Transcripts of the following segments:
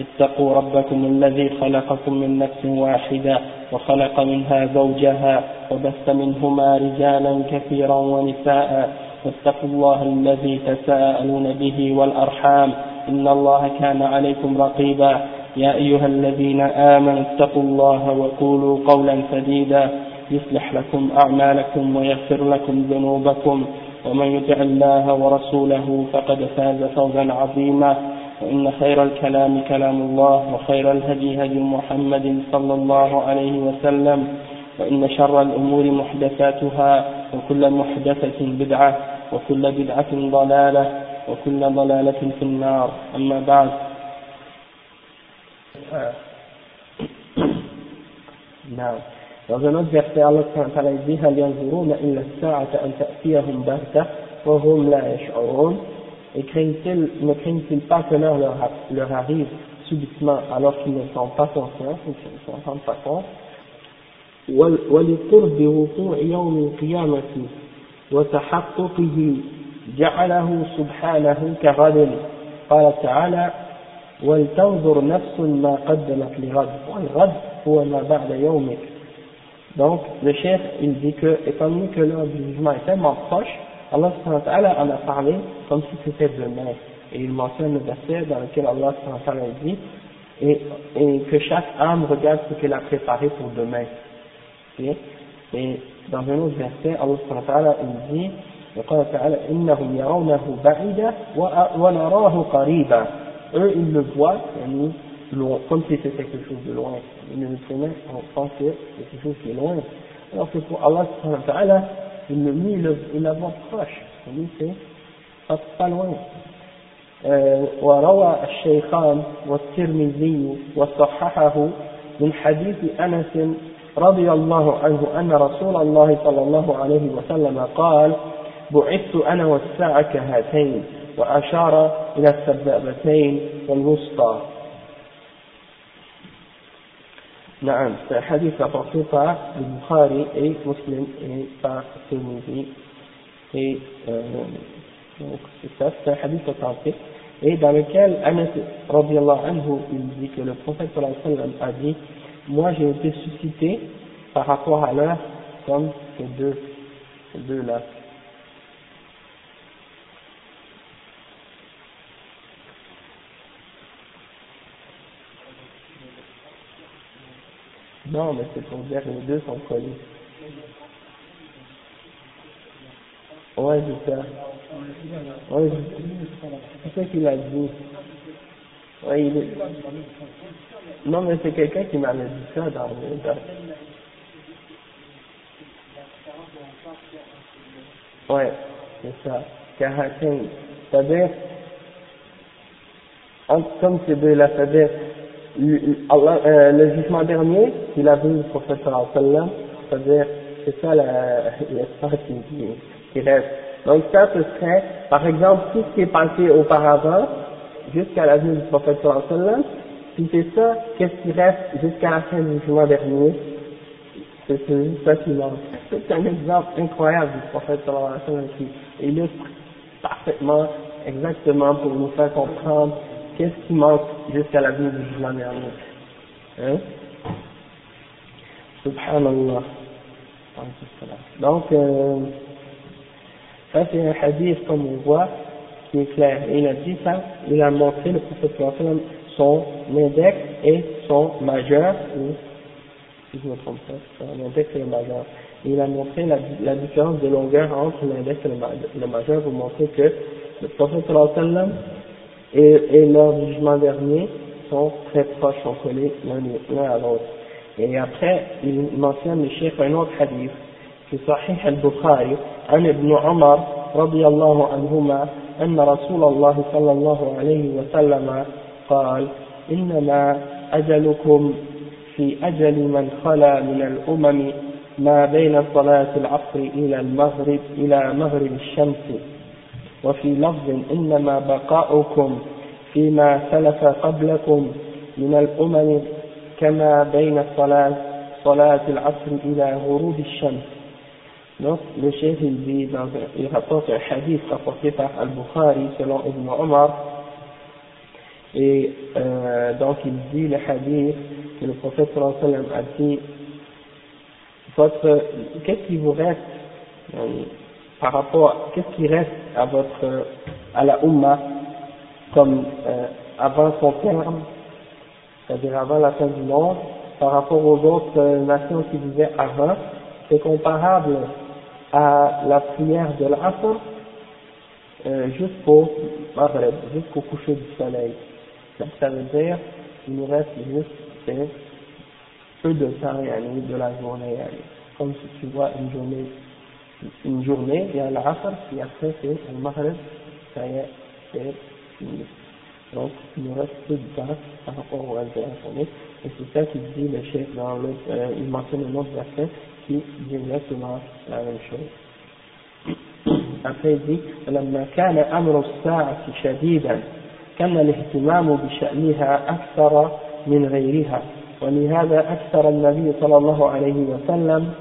اتقوا ربكم الذي خلقكم من نفس واحدة وخلق منها زوجها وبث منهما رجالا كثيرا ونساء واتقوا الله الذي تساءلون به والأرحام إن الله كان عليكم رقيبا يا أيها الذين آمنوا اتقوا الله وقولوا قولا سديدا يصلح لكم أعمالكم ويغفر لكم ذنوبكم ومن يطع الله ورسوله فقد فاز فوزا عظيما وإن خير الكلام كلام الله وخير الهدي هدي محمد صلى الله عليه وسلم وإن شر الأمور محدثاتها وكل محدثة بدعة وكل بدعة ضلالة وكل ضلالة في النار. أما بعد. نعم. Dans un autre verset, Allah dit هل ينظرون إلا الساعة أن تأتيهم بغتة وهم لا يشعرون. Et craignent-ils, ne craignent-ils pas que l'heure leur, leur arrive subitement alors qu'ils ne sont pas conscients, qu'ils ne s'en rendent pas compte ولقرب وقوع يوم القيامة وتحققه جعله سبحانه كغد قال تعالى ولتنظر نفس ما قدمت لغد والغد هو ما بعد يومك Donc, le chef, il dit que, étant donné que l'heure du jugement est tellement proche, Allah en a parlé comme si c'était demain. Et il mentionne le verset dans lequel Allah dit et, et que chaque âme regarde ce qu'elle a préparé pour demain. Okay? Et dans un autre verset, Allah il dit وقال تعالى إنهم يرونه بعيدا ونراه قريبا eux ils le voient يعني comme si c'était quelque chose de loin. Les musulmans, on pense que c'est quelque chose qui est loin. Alors que pour Allah, il le mit, il la voit proche. Lui, c'est pas, pas loin. وروى الشيخان والترمذي وصححه من حديث أنس رضي الله عنه أن رسول الله صلى الله عليه وسلم قال بعثت أنا والساعة كهاتين وأشار إلى السبابتين والوسطى نعم c'est un hadith rapporté par le Bukhari et Muslim et par Tirmidhi et euh, donc c'est ça, c'est un hadith authentique et dans lequel Anas radiallahu anhu il dit que le prophète sallallahu alayhi wa sallam a dit moi j'ai été suscité par rapport à l'heure comme ces deux, ces deux là Non, mais c'est pour dire que les deux sont collés. Ouais, c'est ça. Ouais, c'est ça qu'il a dit. Ouais, il est... Non, mais c'est quelqu'un qui m'avait dit ça dans le... Dans... Ouais, c'est ça. Karatin. C'est-à-dire, comme ces deux-là, c'est-à-dire, Euh, le jugement dernier qu'il a vu le prophète sallam, c'est-à-dire, c'est ça l'espace qui, qui reste. Donc ça, ce serait, par exemple, tout ce qui est passé auparavant, jusqu'à la venue du prophète sallam, si c'est ça, qu'est-ce qui reste jusqu'à la fin du jugement dernier? C'est ça qui manque. C'est un exemple incroyable du prophète sallam qui illustre parfaitement, exactement pour nous faire comprendre qu'est-ce qui manque jusqu'à la venue du jugement dernier hein? Subhanallah. Donc, euh, ça c'est un hadith comme on voit, qui est clair. Il a dit ça, il a montré, le prophète son index et son majeur, ou, si je me trompe index et le majeur. Il a montré la, la différence de longueur entre l'index et le, majeur pour montrer que le prophète sallam et, et lors du jugement dernier sont très proches, sont collés l'un à l'autre. Et après, il mentionne le chef un autre hadith, في صحيح البخاري عن ابن عمر رضي الله عنهما أن رسول الله صلى الله عليه وسلم قال إنما أجلكم في أجل من خلا من الأمم ما بين صلاة العصر إلى المغرب إلى مغرب الشمس وفي لفظ إنما بقاؤكم فيما سلف قبلكم من الأمم كما بين صلاة صلاة العصر إلى غروب الشمس Donc, le chef, il dit, dans un, il rapporte un hadith rapporté par Al-Bukhari selon Ibn Omar, et euh, donc il dit le hadith que le prophète sallallahu alayhi wa sallam a dit, votre, qu'est-ce qui vous reste, euh, par rapport, qu'est-ce qui reste à votre, à la Ummah, comme euh, avant son terme, c'est-à-dire avant la fin du monde, par rapport aux autres euh, nations qui vivaient avant, c'est comparable à la prière de l'Asr euh, jusqu'au Maghreb, jusqu'au coucher du soleil. Ça veut dire qu'il nous reste juste peu de temps yani, de la journée. Comme si tu vois une journée, une journée, il y a l'Asr, puis après c'est le Maghreb, ça y est, c'est fini. Donc il nous reste peu de temps par rapport au reste de la journée. Et c'est ça qu'il dit le chef dans l'autre, euh, il mentionne un autre verset qui dit exactement la même chose. Après il dit لما كان أمر الساعة شديدا كان الاهتمام بشأنها أكثر من غيرها ولهذا أكثر النبي صلى الله عليه وسلم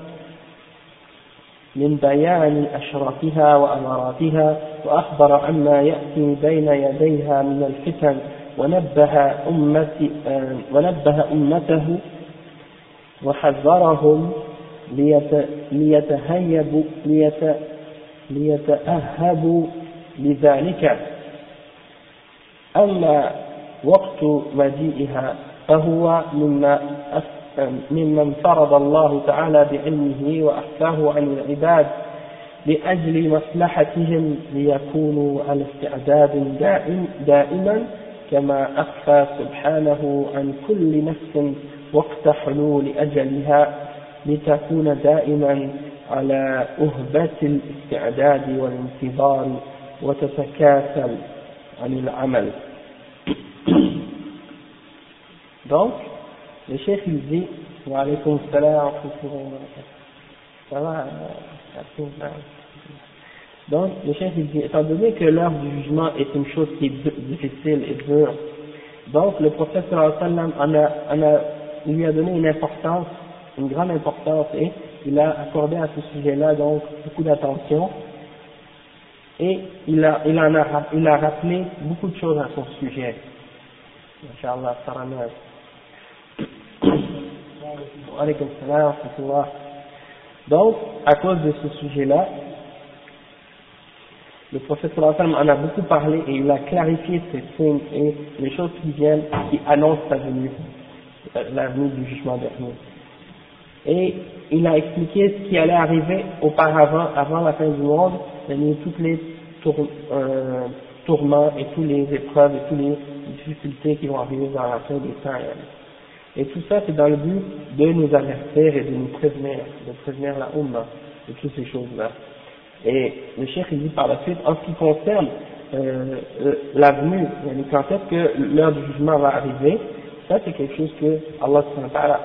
من بيان أشرافها وأماراتها وأخبر عما يأتي بين يديها من الفتن ونبه, أمتي ونبه أمته وحذرهم ليتهيبوا ليت ليتأهبوا لذلك. أما وقت مجيئها فهو مما ممن فرض الله تعالى بعلمه وأحكاه عن العباد لأجل مصلحتهم ليكونوا على استعداد دائم دائما كما أخفى سبحانه عن كل نفس وقت حلول أجلها لتكون دائما على أهبة الاستعداد والانتظار وتتكاسل عن العمل. Donc, le chef il dit, wa alaykum salam ça va, donc le chef il dit, étant donné que l'heure du jugement est une chose qui est difficile et dure, donc le prophète sallam en a, en a, lui a donné une importance, une grande importance et il a accordé à ce sujet-là donc beaucoup d'attention. Et il a, il a rappelé beaucoup de choses à son sujet. Inch'Allah, donc, à cause de ce sujet-là, le prophète sallam en a beaucoup parlé et il a clarifié ces signes et les choses qui viennent, qui annoncent la venue, la du jugement dernier. Et il a expliqué ce qui allait arriver auparavant, avant la fin du monde, c'est-à-dire toutes les euh, tourments et toutes les épreuves et toutes les difficultés qui vont arriver dans la fin des temps. Et tout ça, c'est dans le but de nous avertir et de nous prévenir, de prévenir la Ummah de toutes ces choses-là. Et le cheikh il dit par la suite, en ce qui concerne euh, l'avenue, quand est-ce que l'heure du jugement va arriver, ça c'est quelque chose que Allah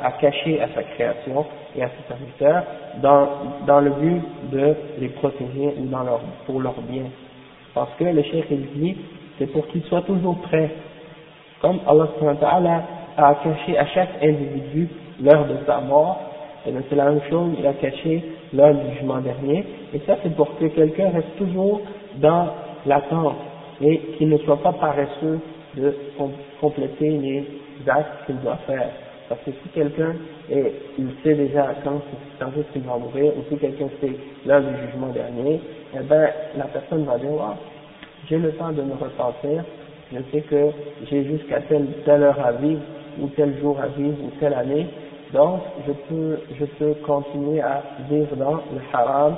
a caché à sa création et à ses serviteurs dans, dans le but de les protéger ou dans leur, pour leur bien. Parce que le cheikh il dit, c'est pour qu'ils soient toujours prêts. Comme Allah a caché à chaque individu l'heure de sa mort, et c'est la même chose, il a caché l'heure du jugement dernier, et ça c'est pour que quelqu'un reste toujours dans l'attente et qu'il ne soit pas paresseux de compléter les actes qu'il doit faire. Parce que si quelqu'un il sait déjà quand, quand est-ce qu'il va mourir, ou si quelqu'un sait l'heure du jugement dernier, eh ben la personne va dire, oh, j'ai le temps de me repentir, je sais que j'ai jusqu'à telle, telle heure à vivre, ou tel jour vivre, ou telle année, donc je peux, je peux continuer à vivre dans le haram,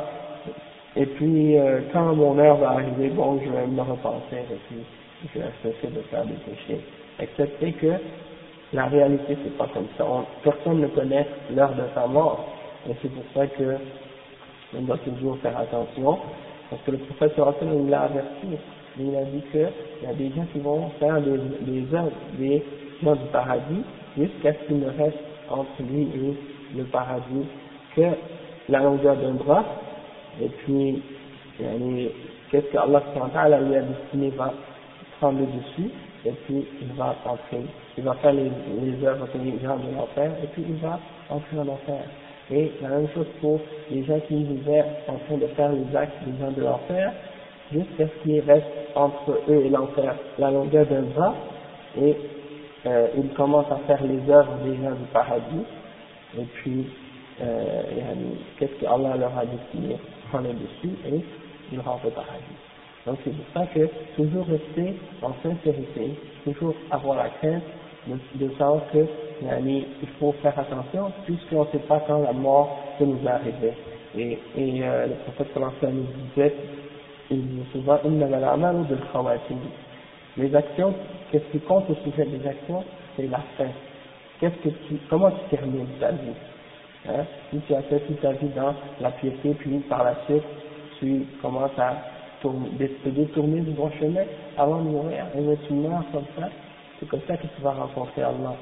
et puis euh, quand mon heure va arriver, bon, je vais me repentir, et puis je vais cesser de faire des péchés. Excepté que la réalité c'est pas comme ça. personne ne connaît l'heure de sa mort. Et c'est pour ça que on doit toujours faire attention. Parce que le prophète il l'a averti. Il a dit qu'il y a des gens qui vont faire des, des des gens du paradis, jusqu'à ce qu'il ne reste entre lui et le paradis que la longueur d'un bras, et puis qu'est-ce que Allah lui a destiné va prendre dessus, et puis il va entrer, il va faire les, les œuvres de l'enfer, et puis il va entrer en enfer. Et la même chose pour les gens qui vivaient en train de faire les actes des gens de l'enfer, jusqu'à ce qu'il reste entre eux et l'enfer la longueur d'un bras, et euh, ils commencent à faire les œuvres des gens du paradis, et puis euh, qu'est-ce que Allah leur a destiné, prendre le dessus, et ils rentrent au paradis. Donc c'est pour ça que toujours rester en sincérité, toujours avoir la crainte de, de savoir que il faut faire attention puisqu'on ne sait pas quand la mort peut nous arriver. Et, et euh, le prophète nous disait, il disait souvent, les actions, qu'est-ce qui compte au sujet des actions C'est la fin. Qu'est-ce que tu, comment tu termines ta vie hein? Si tu as fait toute ta vie dans la piété, puis par la suite, tu commences à te détourner du bon chemin avant de mourir, et tu meurs comme ça, c'est comme ça que tu vas rencontrer Allah.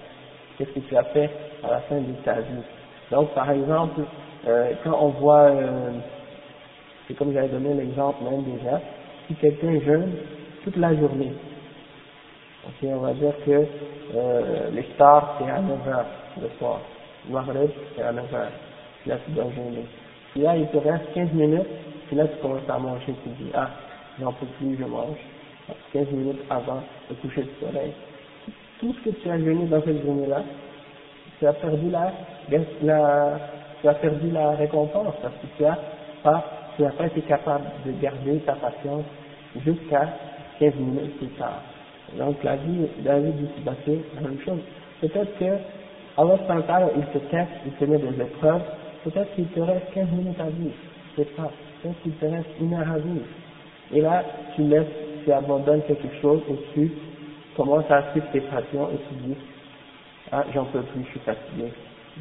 Qu'est-ce que tu as fait à la fin de ta vie? Donc, par exemple, euh, quand on voit, euh, c'est comme j'avais donné l'exemple même déjà, si quelqu'un jeûne toute la journée, ok, on va dire que euh, les c'est à 9h le soir, Maghreb c'est à 9h, là tu dois jeûner. Puis là il te reste 15 minutes, puis là tu commences à manger, tu dis ah j'en peux plus, je mange. 15 minutes avant le coucher du soleil tout ce que tu as gagné dans cette journée-là, tu as perdu la, la, tu as perdu la récompense parce que tu as pas, tu n'as pas été capable de garder ta patience jusqu'à 15 minutes plus tard. Donc la vie, la vie du passé, la même chose. Peut-être que Allah il te teste, il te met des épreuves, peut-être qu'il te reste 15 minutes à vivre, c'est pas, peut-être qu'il te reste une heure à vivre. Et là, tu laisses, tu abandonnes quelque chose et tu commence à suivre tes passions et tu dis, ah, j'en peux plus, je suis fatigué,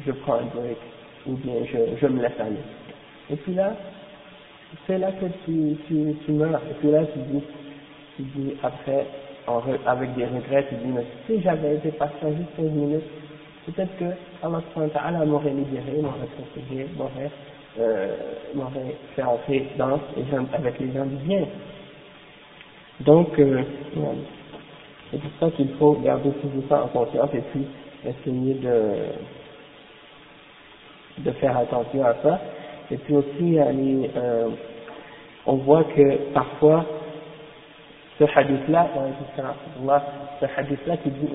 je prends un break, ou bien je, je me laisse aller. Et puis là, c'est là que tu, tu, tu meurs, et puis là tu dis, tu dis après, avec des regrets, tu dis, mais si j'avais été patient juste 15 minutes, peut-être que Allah m'aurait libéré, m'aurait protégé, m'aurait, euh, fait entrer dans les gens, avec les gens du bien. Donc, euh, c'est pour ça qu'il faut garder tout ça en conscience et puis essayer de, de faire attention à ça. Et puis aussi, euh, on voit que parfois, ce hadith-là, ce hadith-là qui dit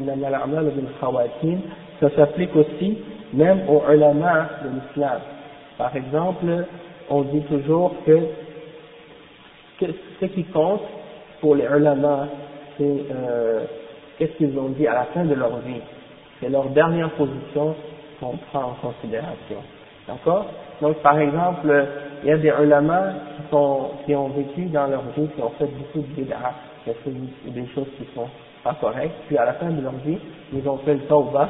ça s'applique aussi même aux ulama de l'islam. Par exemple, on dit toujours que, ce qui compte pour les ulama c'est euh, qu'est-ce qu'ils ont dit à la fin de leur vie. C'est leur dernière position qu'on prend en considération. D'accord? Donc par exemple, il y a des ulama qui ont vécu dans leur vie, qui ont fait beaucoup de bid'ah, qui ont fait des choses qui sont pas correctes, puis à la fin de leur vie, ils ont fait le tawbah,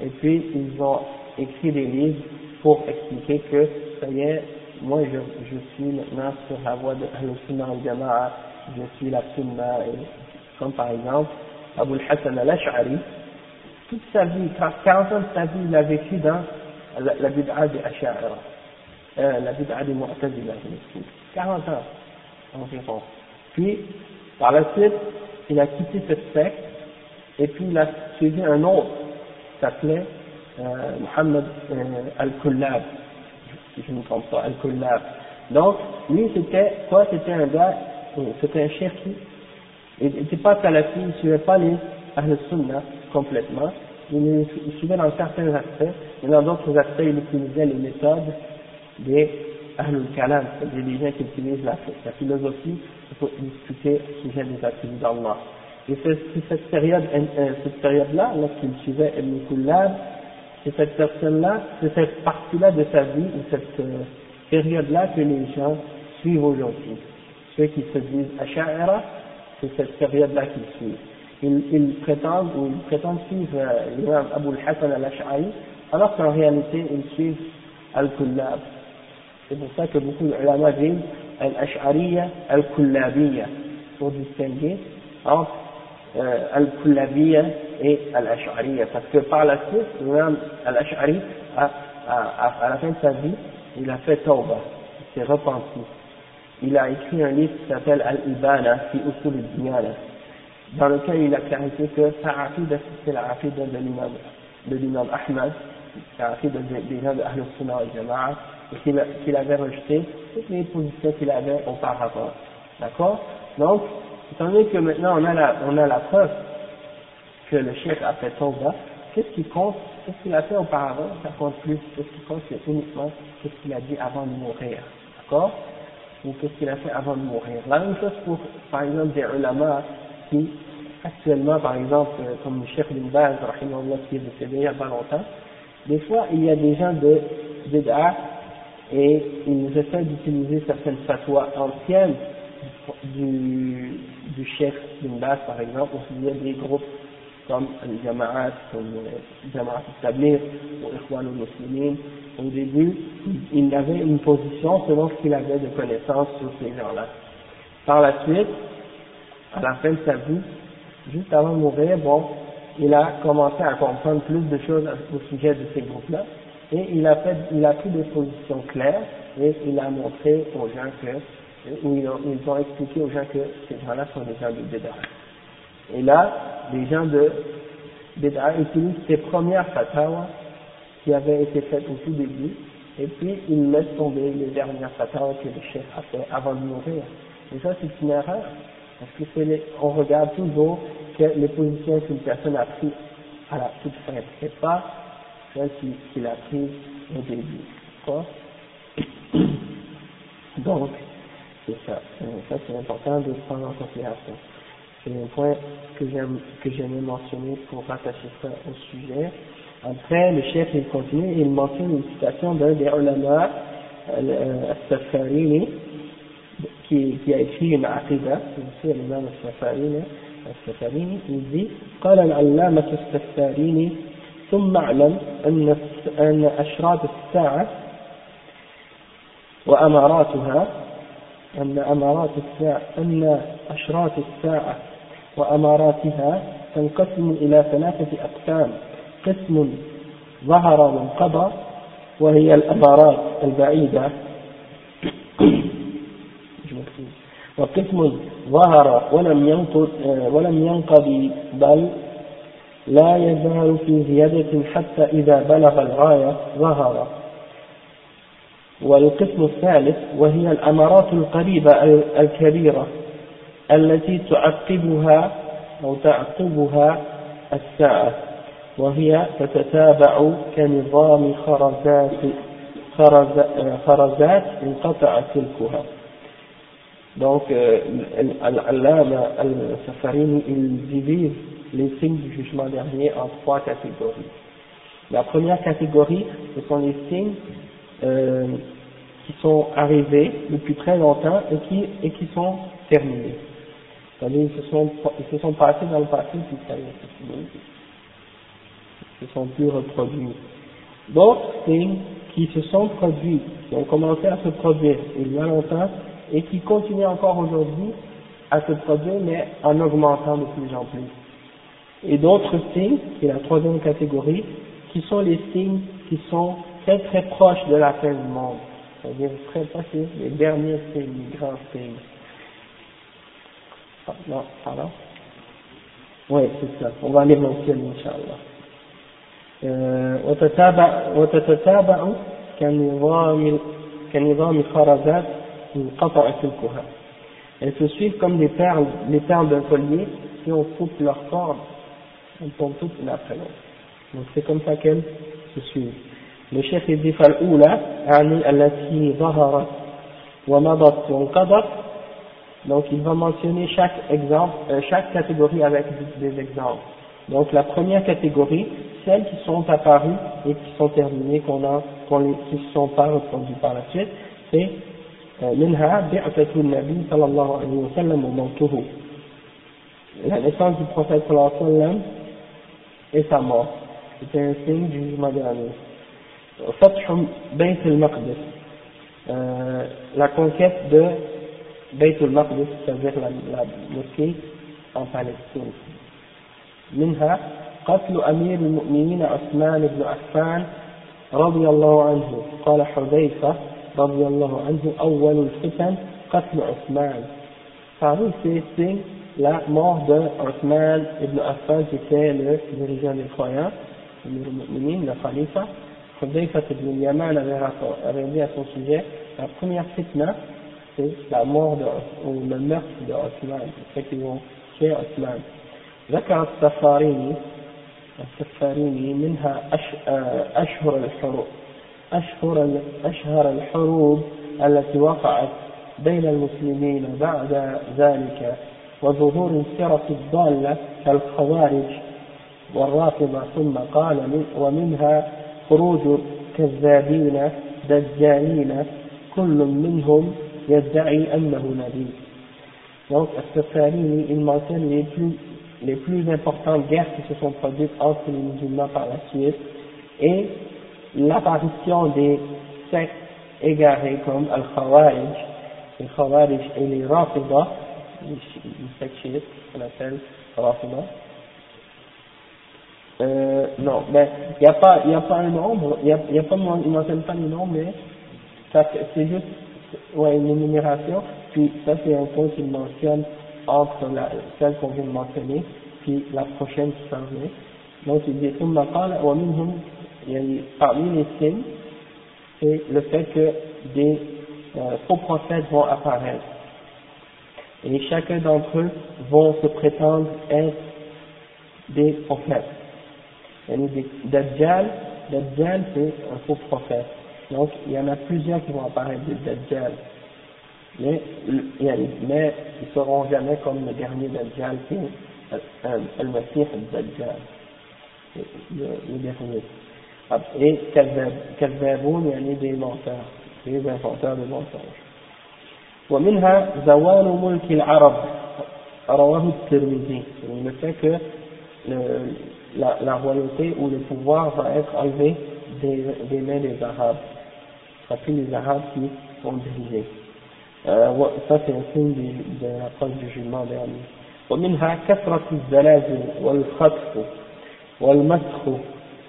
et puis ils ont écrit des livres pour expliquer que, ça y est, moi je, je suis maintenant sur la voie de Al-Sunnah al-Jama'a, je suis la Sunnah, et comme par exemple Abu al-Hassan al-Ash'ari, toute sa vie, 40 ans de sa vie, il a vécu dans la, la bid'a des Ash'ara, euh, la bid'a des Mu'tazila, 40 ans. Environ. Puis, par la suite, il a quitté cette secte, et puis il a suivi un autre, qui s'appelait euh, Muhammad euh, al-Kullab, si je ne me trompe pas, al-Kullab. Donc, lui, c'était quoi C'était un gars, euh, c'était un chef qui il n'était pas salafi, il ne suivait pas les Ahl Sunnah complètement, il, suivait dans certains aspects, et dans d'autres aspects, il utilisait les méthodes des Ahl Kalam, c'est-à-dire des gens qui utilisent la, philosophie pour discuter au sujet des attributs d'Allah. Et c'est euh, cette période-là, lorsqu'il suivait Ibn Kullab, c'est cette personne-là, c'est cette partie-là de sa vie, ou cette euh, période-là que les gens suivent aujourd'hui. Ceux qui se disent Asha'ira, c'est cette période-là qu'ils suivent. Ils, ils, prétendent ou ils prétendent suivre euh, l'imam Abu al-Hassan al-Ash'ari, alors qu'en réalité ils suivent al-Kullab. C'est pour ça que beaucoup d'ulama disent al-Ash'ariya al-Kullabiyya, pour distinguer entre euh, Al-Kullabiyya et Al-Ash'ariyya. Parce que par la suite, l'imam Al-Ash'ari, à, à, la fin de sa vie, il a fait Tawbah, il s'est repenti. Il a écrit un livre qui s'appelle Al-Ibana, fi usul al dans lequel il a clarifié que sa aqidah, c'est la aqidah de l'imam, Ahmad, la aqidah de Ahl Sunnah al Qu'il avait rejeté toutes les positions qu'il avait auparavant. D'accord? Donc, étant donné que maintenant on a la, on a la preuve que le chef a fait Tawbah, qu'est-ce qui compte? Qu'est-ce qu'il a fait auparavant? Ça compte plus. Qu'est-ce qui compte C'est uniquement ce qu'il a dit avant de mourir. D'accord? Ou qu'est-ce qu'il a fait avant de mourir. La même chose pour, par exemple, des ulama qui, actuellement, par exemple, euh, comme le chef bin Baz, qui est décédé il n'y a pas longtemps, des fois, il y a des gens de bid'ah et ils essaient d'utiliser certaines fatwas anciennes du, du chef bin Baz, par exemple, ou il y a des groupes comme les Jama'at, comme les Jama'at Tablir ou Ikhwan al-Muslimin, au début, il avait une position selon ce qu'il avait de connaissances sur ces gens-là. Par la suite, à la fin de sa vie, juste avant de mourir, bon, il a commencé à comprendre plus de choses au sujet de ces groupes-là, et il a pris des positions claires, et il a montré aux gens que, ou ils ont, expliqué aux gens que ces gens-là sont des gens de Bédard. Et là, les gens de Bédard utilisent ces premières fatwas qui avaient été faites au tout début, et puis ils laissent tomber les dernières fatwas que le chef a fait avant de mourir. Et ça, c'est une erreur. Parce que les, on regarde toujours que les positions qu'une personne a prises à la toute fin, et pas celles qu'il a prises au début. Quoi Donc, c'est ça. Euh, ça, c'est important de prendre en considération. C'est un point que j'aime, que j'aimais mentionner pour rattacher ça au sujet. Après, le chef, il continue et il mentionne une citation d'un des ulama, euh, Al-Safarini, qui, qui a écrit une aqidah, c'est aussi l'imam Al-Safarini, السفاريني يجي قال العلامة السفاريني ثم اعلم أن أن أشراط الساعة وأماراتها أن أمارات الساعة أن أشراط الساعة وأماراتها تنقسم إلى ثلاثة أقسام. قسم ظهر وانقضى وهي الأمارات البعيدة. وقسم ظهر ولم ينقض ولم ينقضي بل لا يزال في زيادة حتى إذا بلغ الغاية ظهر. والقسم الثالث وهي الأمارات القريبة الكبيرة التي تعقبها أو تعقبها الساعة وهي تتتابع كنظام خرزات خرزات انقطع سلكها. Donc, euh, Al-Allama Al-Safarini, il divise les signes du jugement dernier en trois catégories. La première catégorie, ce sont les signes euh, qui sont arrivés depuis très longtemps et qui, et qui sont terminés. C'est-à-dire, ils ils se sont passés dans le passé, puis ça. Ils se sont plus reproduits. D'autres signes qui se sont produits, qui ont commencé à se produire il y a longtemps, et qui continue encore aujourd'hui à se produire, mais en augmentant de plus en plus Et d'autres signes, qui est la troisième catégorie, qui sont les signes qui sont très très proches de la fin du monde. C'est-à-dire très proches, les derniers signes, les grands signes. Ah, non, pardon Oui, c'est ça. On va les mentionner, Inch'Allah. وتتتابع كنظام كنظام خرزات elles se suivent comme des perles, les perles d'un collier, si on coupe leur corde, elles tombent toutes l'une après l'autre. Donc c'est comme ça qu'elles se suivent. Le chef il dit فالأولى يعني التي ظهرت ومضت وانقضت donc il va mentionner chaque exemple, euh, chaque catégorie avec des exemples. Donc la première catégorie, celles qui sont apparues et qui sont terminées, qu'on a, qu'on qui ne sont pas reproduites par la suite, c'est منها بعثة النبي صلى الله عليه وسلم وموته la naissance du prophète sallallahu alayhi wa sallam et sa mort c'était un signe du jugement dernier بيت المقدس euh, la conquête de Beit al-Maqdis c'est-à-dire la, la mosquée en Palestine. منها قتل أمير المؤمنين عثمان بن عفان رضي الله عنه قال حذيفة رضي الله عنه أول الفتن قتل عثمان Parmi ces la mort de Othman ibn Affan qui était le dirigeant des croyants, le khalifa, Hudayfa ibn Yaman avait, avait dit à son sujet, la première fitna, c'est la mort de, ou le meurtre de Othman, fait qu'ils vont tuer Othman. ذكر السفاريني السفاريني منها أشهر الحروب أشهر أشهر الحروب التي وقعت بين المسلمين بعد ذلك وظهور الفرق الضالة كالخوارج والرافضة ثم قال من ومنها خروج كذابين دجالين كل منهم يدعي أنه نبي Donc, Al-Safarini, il mentionne les plus, les plus importantes guerres qui se sont produites entre les musulmans par la suite et l'apparition des sectes égarés comme Al-Khawarij, les Khawarij et les Rafida, les sectes chiites qu'on appelle Rafida. Euh, non, mais il n'y a pas, il y a pas un nombre, il y a, y a pas, il mentionne pas les nombres, mais c'est juste, ouais, une énumération, puis ça c'est un point qu'il mentionne entre la, celle qu'on vient de mentionner, puis la prochaine qui s'en vient. Donc il dit, ثم قال ومنهم parmi les signes, c'est le fait que des euh, faux prophètes vont apparaître. et chacun d'entre eux vont se prétendre être des prophètes. Dajjal, Dajjal c'est un faux prophète. Donc il y en a plusieurs qui vont apparaître des Dajjal. Mais, mais ils ne seront jamais comme le dernier Dajjal qui est euh, euh, Al-Masih Al-Dajjal, le, dernier. Et Kazzaboun, il y en a des menteurs, des inventeurs de mensonges. ومنها زوال ملك العرب رواه الترمذي le fait que la, la royauté ou le pouvoir va être enlevé des, des mains des Arabes. Sera plus les Arabes qui vont diriger. Euh, ça c'est un signe de, de l'approche du jugement dernier. ومنها كثرة الزلازل والخطف والمسخ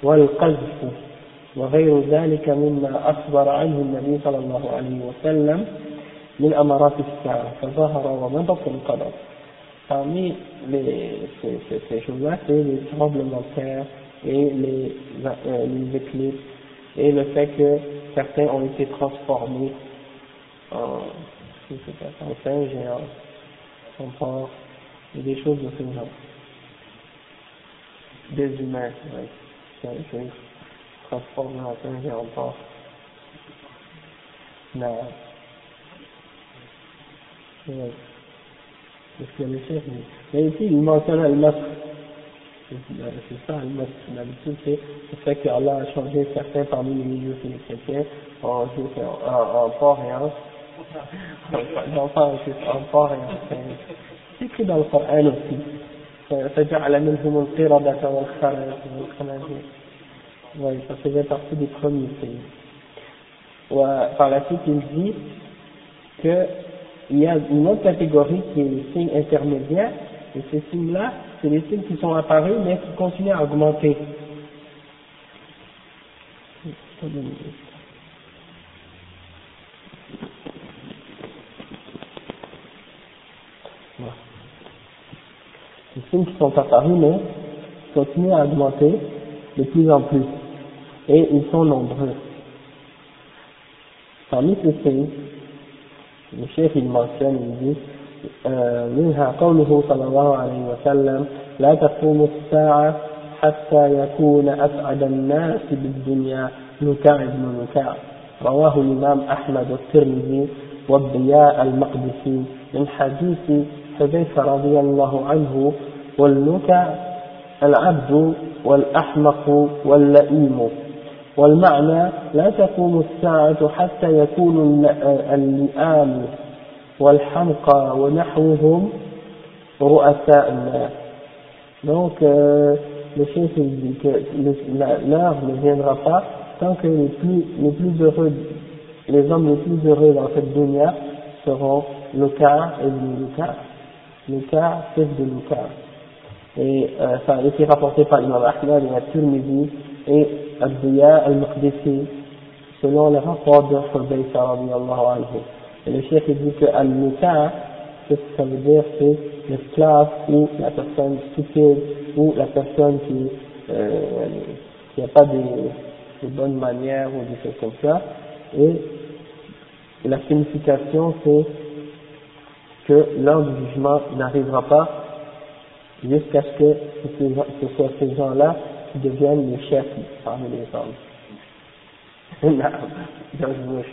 والقذف وغير ذلك مما أخبر عنه النبي صلى الله عليه وسلم من أمارات الساعة فظهر ومضت القدر Parmi les, ces, ces, ces choses-là, c'est les tremblements de terre et les, euh, les éclipses et le fait que certains ont été transformés en, en singes et en, en porcs et des choses de ce genre. Des humains, oui. C'est transformé en singe et en porc. Non. Oui. Parce que le chef, mais ici, il mentionne le masque. C'est ça, le masque. D'habitude, c'est le fait qu'Allah a changé certains parmi les juifs et les chrétiens en juifs en, en porc et en, non pas en porc et en singe. C'est écrit dans le Coran aussi. فجعل منهم القردة والخنازير. Oui, ça faisait partie des premiers signes. Par la suite, il dit que il y a une autre catégorie qui est les signes intermédiaires, et ces signes-là, c'est les signes qui sont apparus, mais qui continuent à augmenter. Les signes qui sont apparus, mais qui continuent à augmenter de plus en plus. Et ils sont nombreux. Parmi ces signes, الشيخ المعسان يجي منها قوله صلى الله عليه وسلم لا تقوم الساعة حتى يكون أسعد الناس بالدنيا نكاع بن نكاع. رواه الإمام أحمد والترمذي والضياء المقدسي من حديث حذيفة رضي الله عنه والنكع العبد والأحمق واللئيم. والمعنى لا تقوم الساعة حتى يكون اللئام والحمقى ونحوهم رؤساء الناس donc euh, le chef dit que l'heure ne viendra pas tant que les plus, les plus heureux les hommes les plus heureux dans cette dunya seront le cas et le cas Luka, fils de Luka. Et euh, ça a été rapporté par l'imam Ahmad et Al-Tirmidhi et Abdiya al-Maqdisi selon le rapport de Hubaysa radiallahu anhu. Et le chef dit que Al-Luka, ce que ça veut dire, c'est l'esclave ou la personne stupide ou la personne qui euh, n'a pas de, de bonnes manières ou des choses comme ça. Et la signification, c'est que l'heure du jugement n'arrivera pas jusqu'à ce que ce soit ces gens-là qui deviennent les chefs parmi les hommes. نعم جورج بوش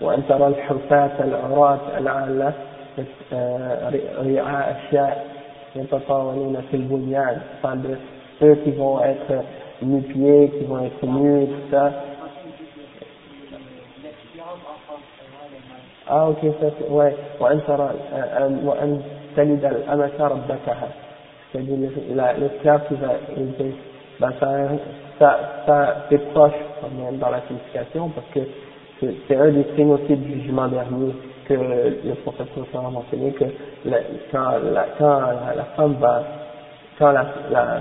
وأن ترى الحفاة العراة العالة رعاء الشاء يتطاولون في البنيان ceux qui vont être nu-pieds, qui vont être nus, tout ça. Ah ok, ça c'est, ouais, وأن ترى وأن تلد الأمة ربتها c'est-à-dire l'esclave qui va aider, ben ça, ça, ça c'est proche quand même dans la signification parce que c'est un des signes aussi du jugement dernier que le prophète a mentionné que la, quand, la, quand la, la, femme va, quand la, la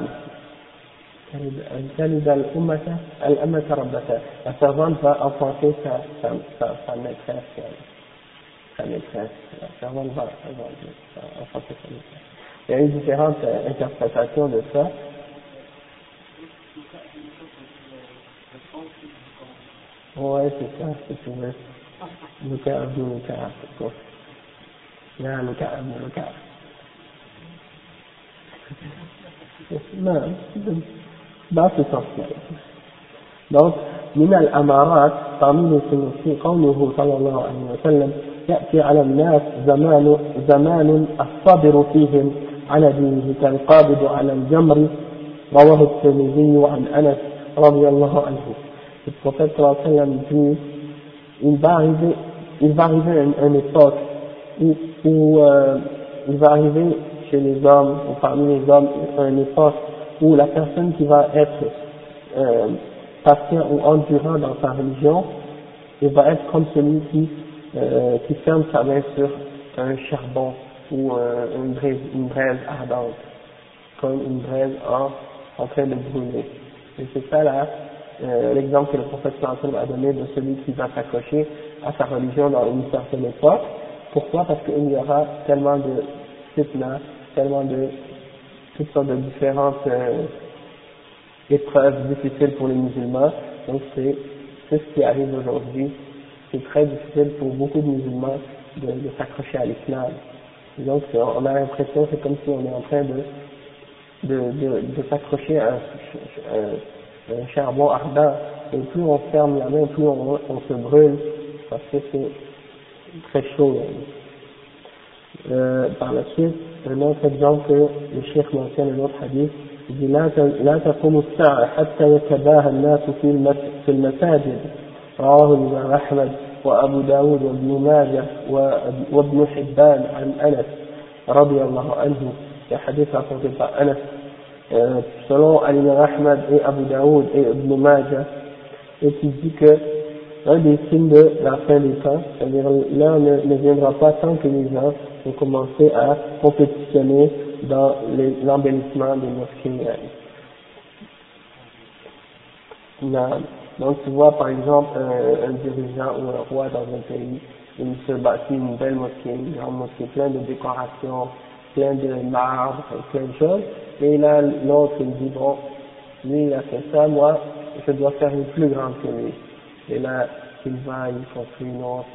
la servante va enfanter sa, sa, sa, sa maîtresse, sa maîtresse, la servante va, va enfanter sa maîtresse. Il y a eu différentes euh, interprétations de ça. Ouais, c'est ça, c'est tout. Le cas, le cas, c'est quoi. Il y a le cas, le cas. Non, dans ce sens-là. Donc, من الأمارات parmi les signes قوله صلى الله عليه وسلم يأتي على الناس زمان زمان الصبر فيهم على دينه كالقابض على الجمر رواه الترمذي عن أنس رضي الله عنه le prophète sallam dit il va arriver il va arriver une, une époque où, où euh, il va arriver chez les hommes ou parmi les hommes une époque où la personne qui va être euh, patient ou endurant dans sa religion il va être comme celui qui, euh, qui ferme sa main sur un charbon ou euh, une, braise, une braise ardente, comme une braise en, en train de brûler. Et c'est ça là, euh, l'exemple que le prophète a donné de celui qui va s'accrocher à sa religion dans une certaine époque. Pourquoi? Parce qu'il y aura tellement de fitna, tellement de toutes sortes de différentes euh, épreuves difficiles pour les musulmans. Donc c'est ce qui arrive aujourd'hui C'est très difficile pour beaucoup de musulmans de, de s'accrocher à l'islam. Donc on a l'impression, c'est comme si on est en train de, de, de, de s'accrocher à un, un, charbon ardent. Et plus on ferme la main, plus on, on se brûle, parce que c'est très chaud. Euh, par la suite, un autre exemple que le cheikh mentionne un autre hadith, il dit لا تقوم الساعة حتى يتباهى الناس في المساجد رواه الإمام أحمد وأبو داود وابن ماجه وابن حبان عن أنس رضي الله عنه في حديث rapporté par Anas euh, selon Al-Imam Ahmad et Abu Daoud et Ibn Majah et qui dit que un des signes de la fin des temps, c'est-à-dire l'heure ne, ne viendra pas tant que les gens vont commencer à compétitionner dans l'embellissement des mosquées. Non. Donc tu vois par exemple un, un dirigeant ou un roi dans un pays, il se bâtit une belle mosquée, une grande mosquée, plein de décorations, plein de marbre, plein de choses, et là l'autre il dit bon, lui il a fait ça, moi je dois faire une plus grande que lui. Et là il va, il construit une autre,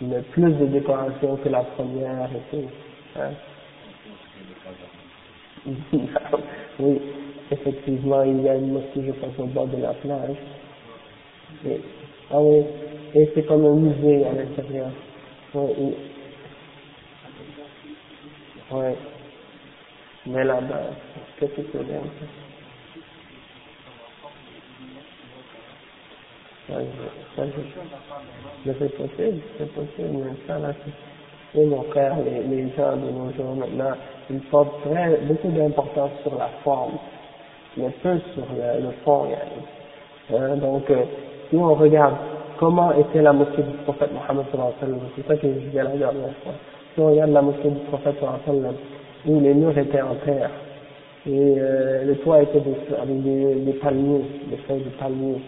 il met plus de décorations que la première et tout. Hein. oui, effectivement, il y a une mosquée, je pense, au bord de la plage. Ah oui, et c'est comme un musée à l'intérieur. Oui, oui. Mais là-bas, qu'est-ce que c'est bien ça, ça, c'est possible, c'est possible, mais ça là, c'est mon frère, les, les gens de nos jours maintenant, ils portent très, beaucoup d'importance sur la forme, mais peu sur le, le fond. Hein, donc, euh, si on regarde comment était la mosquée du prophète Mohammed sallallahu wa. C'est ça que je disais la dernière fois. Si on regarde la mosquée du prophète sallallahu alayhi wa où les murs étaient en terre, et euh, le toit était avec des, palmiers, des feuilles de palmiers,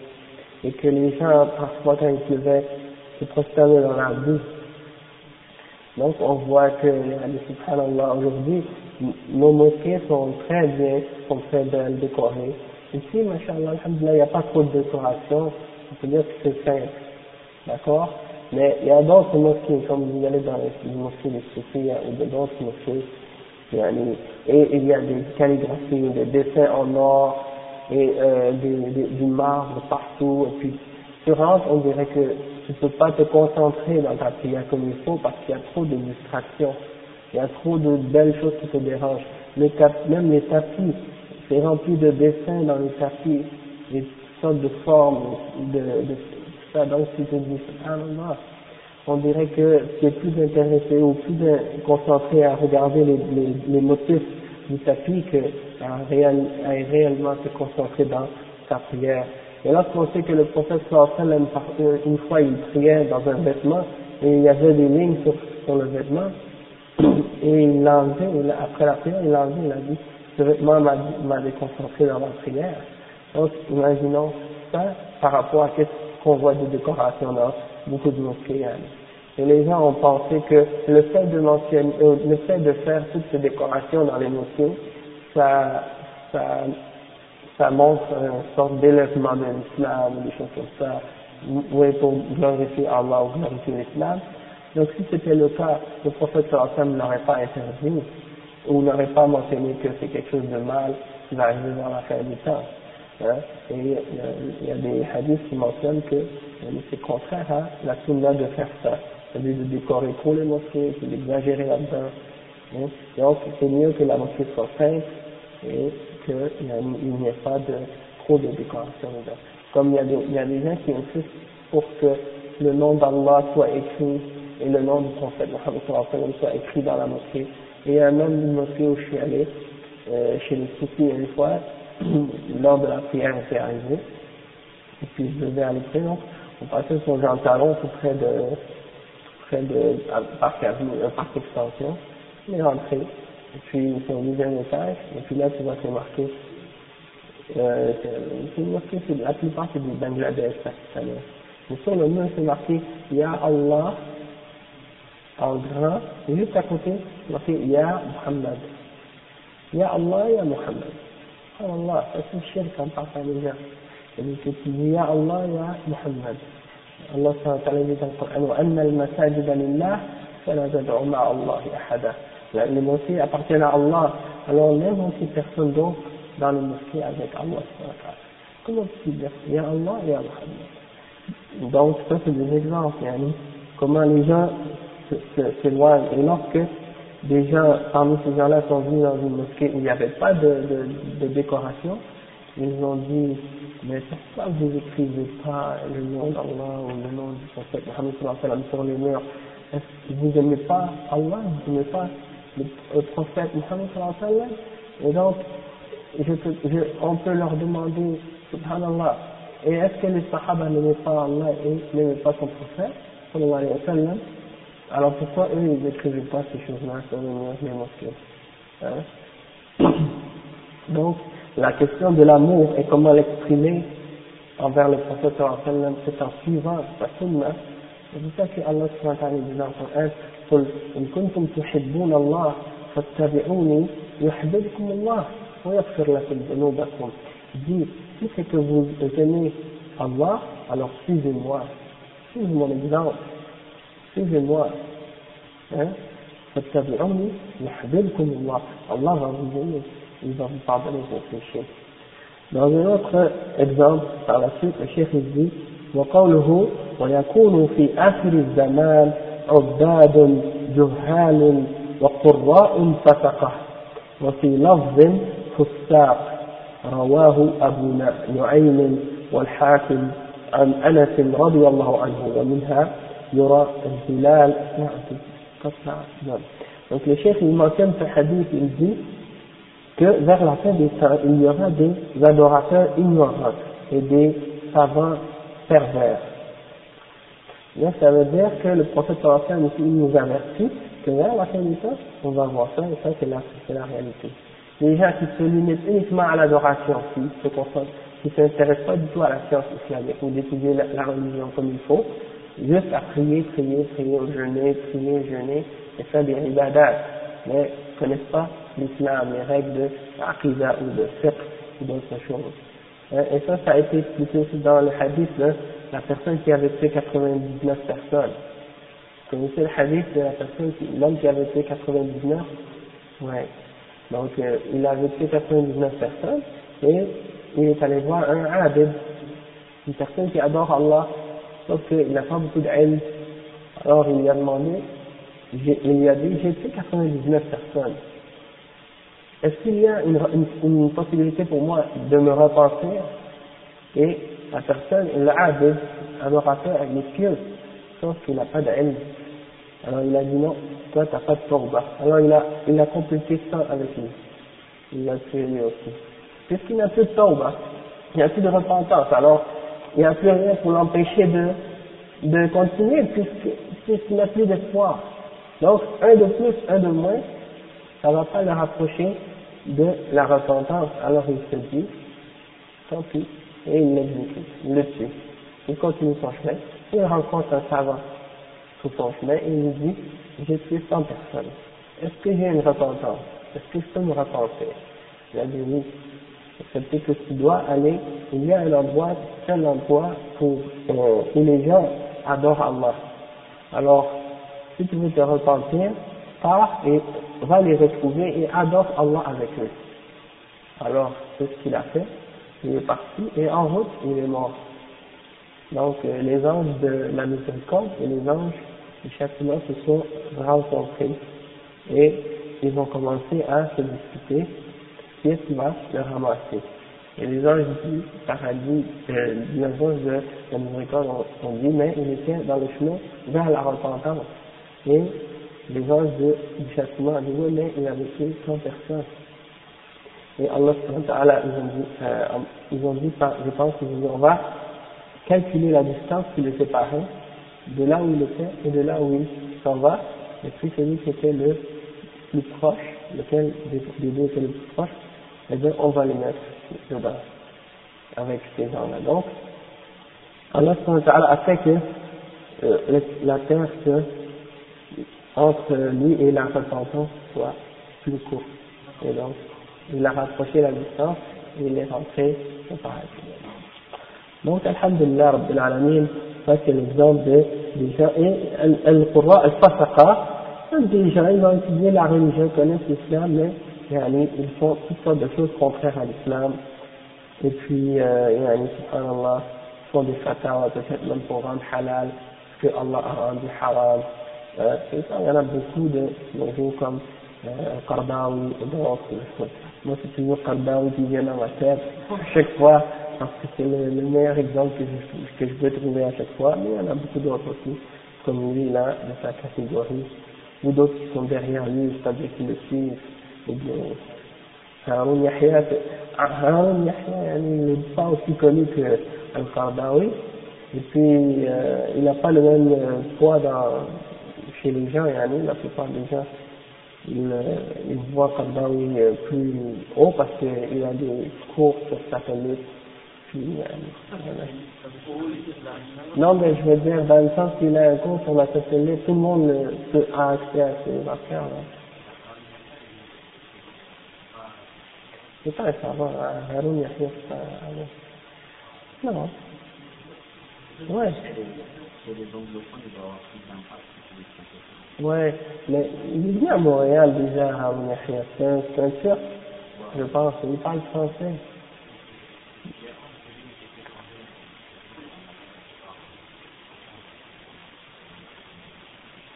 et que les gens, parfois quand il pleuvait, se prosternaient dans la boue. Donc on voit que, subhanallah, aujourd'hui, nos mosquées sont très bien, sont très belles, décorées. Ici, machallah, il n'y a pas trop de décoration, on peut dire que c'est simple. D'accord? Mais il y a d'autres mosquées, comme vous allez dans les mosquées des Soufis ou d'autres mosquées, et il y a des calligraphies, des dessins en or, et euh, du marbre partout, et puis tu rentres, on dirait que tu ne peux pas te concentrer dans ta prière comme il faut parce qu'il y a trop de distractions, il y a trop de belles choses qui te dérangent. Même les tapis, c'est rempli de dessins dans les tapis, de formes, de, ça, donc tu te dis, subhanallah, on dirait que tu es plus intéressé ou plus concentré à regarder les, motifs du tapis que à, réel, à réellement se concentrer dans sa prière. Et lorsqu'on sait que le prophète sallam, euh, une fois il priait dans un vêtement et il y avait des lignes sur, sur le vêtement et il l'a enlevé, après la prière il l'a enlevé, il a dit ce vêtement m'a déconcentré dans ma prière. Donc imaginons ça par rapport à ce qu'on voit de décoration dans beaucoup de mosquées. Et les gens ont pensé que le fait de mentionner, euh, le fait de faire toutes ces décorations dans les mosquées, ça, ça, ça montre une sorte d'élèvement de l'islam ou des choses comme ça, oui, pour glorifier Allah ou glorifier l'islam. Donc si c'était le cas, le prophète sallam n'aurait pas interdit ou n'aurait pas mentionné que c'est quelque chose de mal qui va arriver dans la fin du temps. Hein. Et il y a des hadiths qui mentionnent que c'est contraire à la sunna de faire ça c'est-à-dire de décorer trop les mosquées, c'est d'exagérer là-dedans. Hein. Donc, c'est mieux que la mosquée soit simple et qu'il n'y ait pas trop de décoration dedans. Comme il y, a des, il y a des gens qui insistent pour que le nom d'Allah soit écrit et le nom du prophète Mohammed soit écrit dans la mosquée. Et il y a même une mosquée où je suis allé, euh, chez les soufis une fois, lors de la prière était arrivée, et puis je devais aller prier, donc on passait son Jean Talon tout près de, près de parc un parc extension. On est rentré, et puis c'est au deuxième étage, et puis là tu vois c'est marqué, euh, c'est marqué, la plupart c'est du Bangladesh, pakistanais. Mais sur le mur c'est marqué Ya Allah en grand, et juste à côté c'est marqué Ya Muhammad. Ya Allah, Ya Muhammad. Allah, ça c'est shirk en partant les gens. Et donc tu dis Ya Allah, Ya Muhammad. Allah subhanahu dit dans le Coran وأن المساجد لله فلا تدعوا مع الله أحدا les mosquées appartiennent à Allah alors même aussi personne d'autre dans les mosquées avec Allah comment tu dire il y a Allah et Muhammad donc ça c'est des exemples yani, comment les gens s'éloignent et lorsque des gens parmi ces gens-là sont venus dans une mosquée où il n'y avait pas de, décoration. Ils ont dit mais pourquoi vous n'écrivez pas le nom d'Allah ou le nom du prophète Mohammed sur les murs? Est-ce que vous n'aimez pas Allah, vous n'aimez pas le, prophète Mohammed Et donc, on peut leur demander, subhanallah, et est-ce que les sahaba n'aimaient pas Allah et n'aimaient pas son prophète Alors pourquoi eux ils n'écrivaient pas ces choses-là sur les murs des mosquées hein Donc, la question de l'amour et comment l'exprimer envers le prophète c'est en suivant sa sunna. C'est pour ça que Allah dit dans le Coran قل إن كنتم تحبون الله فاتبعوني يحببكم الله ويغفر لكم ذنوبكم dit si c'est que vous aimez Allah alors suivez-moi suivez mon exemple Suivez-moi hein Allah va vous aimer il va vous pardonner vos péchés. Dans un autre exemple, par la suite, le Cheikh dit, وقوله ويكون في آخر الزمان عباد جهال وقراء فتقة وفي لفظ فساق. رواه أبو نعيم والحاكم عن أنس رضي الله عنه ومنها il y aura al-hilal, donc le chef il mentionne ce hadith, il dit que vers la fin des temps, il y aura des adorateurs ignorants et des savants pervers. Là, ça veut dire que le prophète sallallahu il nous avertit que vers la fin des temps, on va voir ça, et ça c'est la, la réalité. Les gens qui se limitent uniquement à l'adoration, qui ne s'intéressent pas du tout à la science islamique ou d'étudier la, la religion comme il faut, juste à prier, prier, prier, jeûner, prier, jeûner, et faire des ibadats, mais ne connaissent pas l'islam, les règles de aqidah ou de fiqh ou d'autres choses. Hein, et ça, ça a été expliqué aussi dans le hadith de la personne qui avait tué 99 personnes. Vous connaissez le hadith de la personne, l'homme qui avait tué 99 Ouais. Donc, euh, il avait tué 99 personnes et il est allé voir un abid, une personne qui adore Allah, sauf qu'il n'a pas beaucoup d'ilm. Alors, il lui a demandé, il lui a dit, j'ai tué 99 personnes. Est-ce qu'il y a une, possibilité pour moi de me repentir? Et la personne, l'abid, adorateur, il est pieux, sauf qu'il n'a pas d'ilm. Alors il a dit non, toi tu n'as pas de tawbah. Alors il a, il a compliqué ça avec lui. Il l'a tué lui aussi. Puisqu'il n'a plus de tawbah, il n'y a plus de repentance, alors il n'y a plus rien pour l'empêcher de, de continuer puisqu'il n'a plus d'espoir. Donc un de plus, un de moins, ça ne va pas le rapprocher de la repentance. Alors il se dit, tant pis, et il l'exécute, il le tue. Il continue son chemin, il rencontre un savant sur son chemin et il lui dit, j'ai tué 100 personnes. Est-ce que j'ai une repentance? Est-ce que je peux me repentir? Il a dit oui. C'est que tu dois aller, il y a un endroit, un endroit pour, euh, où les gens adorent Allah. Alors, si tu veux te repentir, pars et va les retrouver et adore Allah avec eux. Alors, c'est ce qu'il a fait. Il est parti et en route, il est mort. Donc, euh, les anges de la miséricorde et les anges du châtiment se sont rencontrés et ils ont commencé à se discuter va le ramasser. Et les anges du paradis, euh, les anges de la miséricorde ont, ont, dit, mais il était dans le chemin vers la repentance. Et les anges de, du châtiment ont dit, mais il avait tué 100 personnes. Et Allah, ils ont dit, euh, ils ont dit, je pense qu'ils ont dit, on va calculer la distance qui le séparait de là où il était et de là où il s'en va, et puis celui qui était le plus proche, lequel des deux était le plus proche, eh bien on va le mettre dedans, avec ces gens-là. Donc, Allah a fait que euh, la terre se, entre lui et la repentance soit plus courte. Et donc, il a rapproché la distance et il est rentré au paradis. Donc, Alhamdulillah, Rabbil Alamin, ça c'est l'exemple de, des gens, et Al-Qurra, Al-Fasaqa, des gens, ils ont étudié la religion, connaissent l'islam, mais ils font toutes sortes de choses contraires à l'islam, et puis, euh, subhanallah, ils font des fatwas, peut-être même pour rendre halal, ce que Allah a rendu haram. Euh, et ça, il y en a beaucoup de mots comme euh, Qardawi et d'autres. Moi, c'est toujours Qardawi qui vient dans ma tête. À chaque fois, parce que c'est le, le, meilleur exemple que je, que je peux trouver à chaque fois, mais il y en a beaucoup d'autres aussi, comme lui là, de sa catégorie, ou d'autres qui sont derrière lui, c'est-à-dire qui le suivent, Haroun Yahya, Haroun Yahya, il n'est pas aussi connu que Al-Qardawi, et puis euh, il n'a pas le même euh, poids chez les gens, yani, la plupart des gens, ils, ils voient Qardawi plus haut parce qu'il a des cours sur satellite, non, mais je veux dire, dans le sens qu'il a un cours sur la satellite, tout le monde a accès à ces affaires C'est pas un savoir, Haroun Yahya, Non. Ouais. Ouais, mais il vient à Montréal déjà, Haroun Yahya. C'est un, un turc, je pense, il parle français.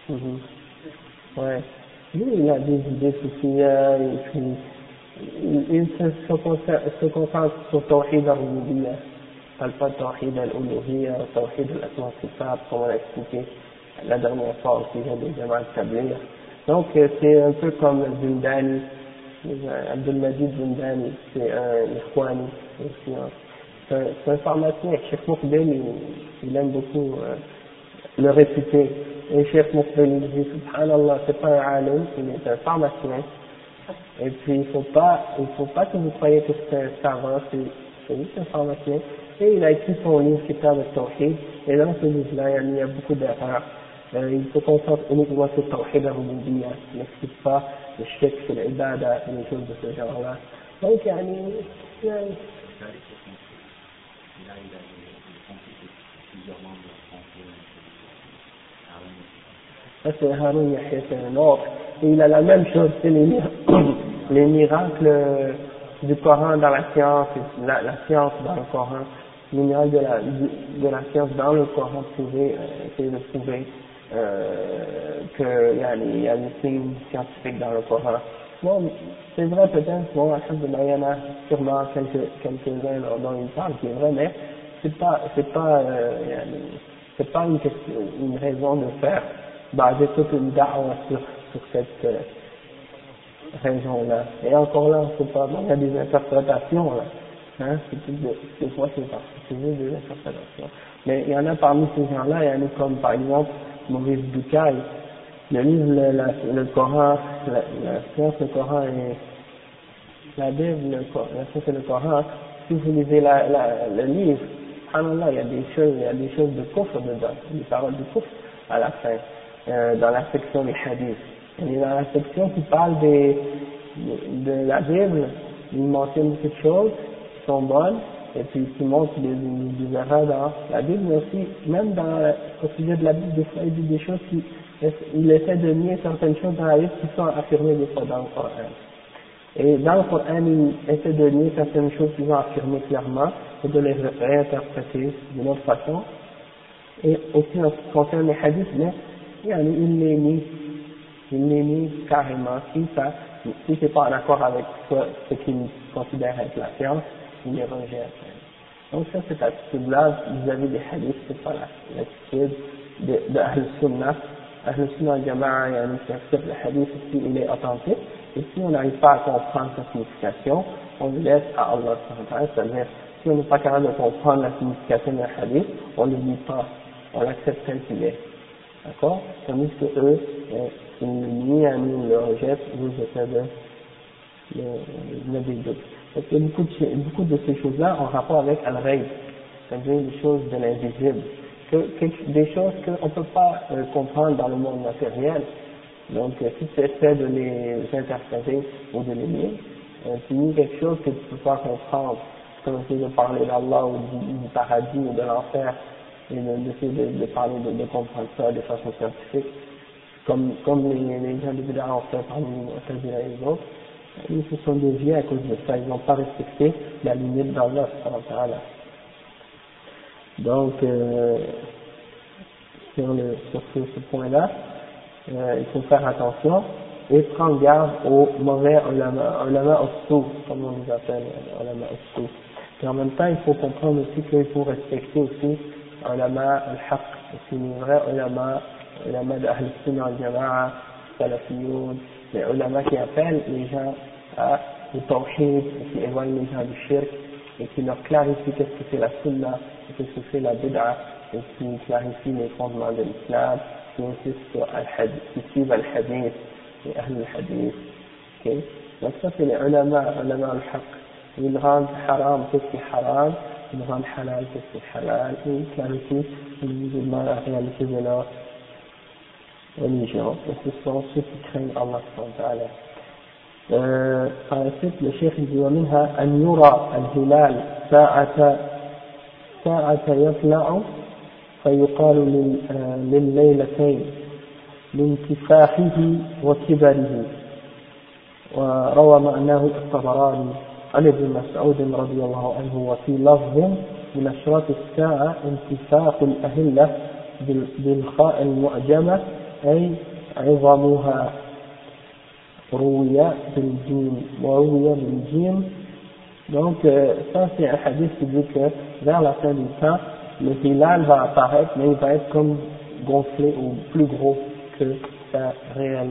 Mhm. Ouais. Lui, il a des idées soufia et se, se, concentre, sur Tawhid al-Rububiyya. Il parle pas de Tawhid al-Uluhiyya, Tawhid al-Asma comme on l'a expliqué la dernière fois aussi, j'ai des à établir. Donc, c'est un peu comme Zindani, Abdelmajid Zindani, c'est un Ikhwani, c'est un, pharmacien, Cheikh Moukbel, il, il aime beaucoup euh, le réputé. Et Cheikh Moukbel dit, subhanallah, c'est pas un alim, il est un pharmacien. Et puis, il faut faut pas que vous croyez que c'est un savant, c'est juste un pharmacien. Et il a écrit son livre Kitab al-Tawhid, et dans ce livre-là, il y a beaucoup d'erreurs. Euh, il se concentre uniquement sur Tawhid al-Rububiyya, il n'explique pas le shirk, l'ibada, et les choses de ce genre-là. Donc, il y a Ça, c'est Haroun Yahya, c'est un autre. Et il a la même chose, c'est les, les miracles du Coran dans la science, la, science dans le Coran, les miracles de la, de la science dans le Coran, prouver, euh, de prouver euh, qu'il y, a des signes scientifiques dans le Coran. Bon, c'est vrai peut-être, bon, il y en a sûrement quelques, quelques-uns dont il parle qui est vrai, mais c'est pas, c'est pas, euh, c'est pas une raison de faire baser toute une da'wa sur, sur cette euh, raison-là. Et encore là, c'est pas, il y a des interprétations là. Hein, c'est des, des fois c'est juste des interprétations. Mais il y en a parmi ces gens-là, il y en a comme par exemple Maurice Bucaille, le livre, le, Coran, la, la, science, le Coran et la Bible, le, la science et le Coran, si vous lisez la, la, le livre, subhanallah, il y a des choses, il y a des choses de coffre dedans, des paroles de coffre à la fin, euh, dans la section des hadiths. Et dans la section qui parle de, de la Bible, il mentionne beaucoup de choses qui sont bonnes, et puis qui montrent des, des erreurs dans la Bible, mais aussi, même dans, au sujet de la Bible, des fois, il dit des choses qui, il essaie de nier certaines choses dans la Bible qui sont affirmées des fois dans le Coran. Et dans le Coran, il essaie de nier certaines choses qui sont affirmées clairement et de les réinterpréter d'une autre façon. Et aussi en ce qui concerne les hadiths, mais il les nie, les nie carrément. Si ça, si c'est pas en accord avec ce qu'il considère être la science, il les rejette. Donc ça, cette attitude-là vis-à-vis des hadiths, c'est pas l'attitude de, de Ahl-Sunnah. Ahl-Sunnah al-Jama'a, qui accepte le hadith si il est authentique, et si on n'arrive pas à comprendre sa signification, on le laisse à Allah, c'est-à-dire, si on n'est pas capable de comprendre la signification d'un hadith, on dit pas, on l'accepte tel qu'il est. D'accord? Tandis que eux, ils ne nient à nous, le rejettent, vous êtes de le doutes. Parce a beaucoup de, beaucoup de ces choses-là en rapport avec Al-Rayb, c'est-à-dire des choses de l'invisible, que, que, des choses qu'on ne peut pas euh, comprendre dans le monde matériel, donc, euh, si tu essaies de les interpréter ou de les lire, euh, tu lis quelque chose que tu ne peux pas comprendre, comme essayer de parler d'Allah ou du, du, paradis ou de l'enfer, et d'essayer de, de, de, parler, de, comprendre ça de façon scientifique, comme, comme les, gens de Bida ont fait parmi les autres, ils se sont déviés à cause de ça, ils n'ont pas respecté la limite d'Allah. Donc, euh, sur, le, sur ce, point-là, euh, il faut faire attention et prendre garde aux mauvais ulama, ulama comme on les appelle, ulama sous. Et en même temps, il faut comprendre aussi qu'il faut respecter aussi ulama al-haq, aussi les vrais ulama, ulama d'ahl sunnah al-jama'a, salafiyoun, les ulama qui appellent les gens à le tawhid, qui éloignent les gens du shirk, et qui leur clarifient qu'est-ce que c'est la sunna, qu'est-ce que c'est la bid'a, et qui clarifient les fondements de l'islam, qui insistent sur al-hadith, qui suivent al-hadith, et ahl al-hadith. Okay? Donc ça c'est les ulama, ulama al-haq. Ils rendent haram qu'est-ce qui est haram, ils rendent halal qu'est-ce qui est halal, et ils clarifient les musulmans la réalité de leur religion. Et ce sont ceux qui craignent Allah subhanahu euh, par la suite, le cheikh dit ومنها أن يرى الهلال ساعة ساعة يطلع فيقال لليلتين لانتفاخه وكبره وروى معناه الطبراني عن ابن مسعود رضي الله عنه وفي لفظ من أشراط الساعة انتفاخ الأهلة بالخاء المعجمة أي عظمها روي بالجيم وروي بالجيم donc ça c'est un hadith qui dit que vers la fin du temps le hilal va apparaître, mais il va être comme gonflé ou plus gros que sa réelle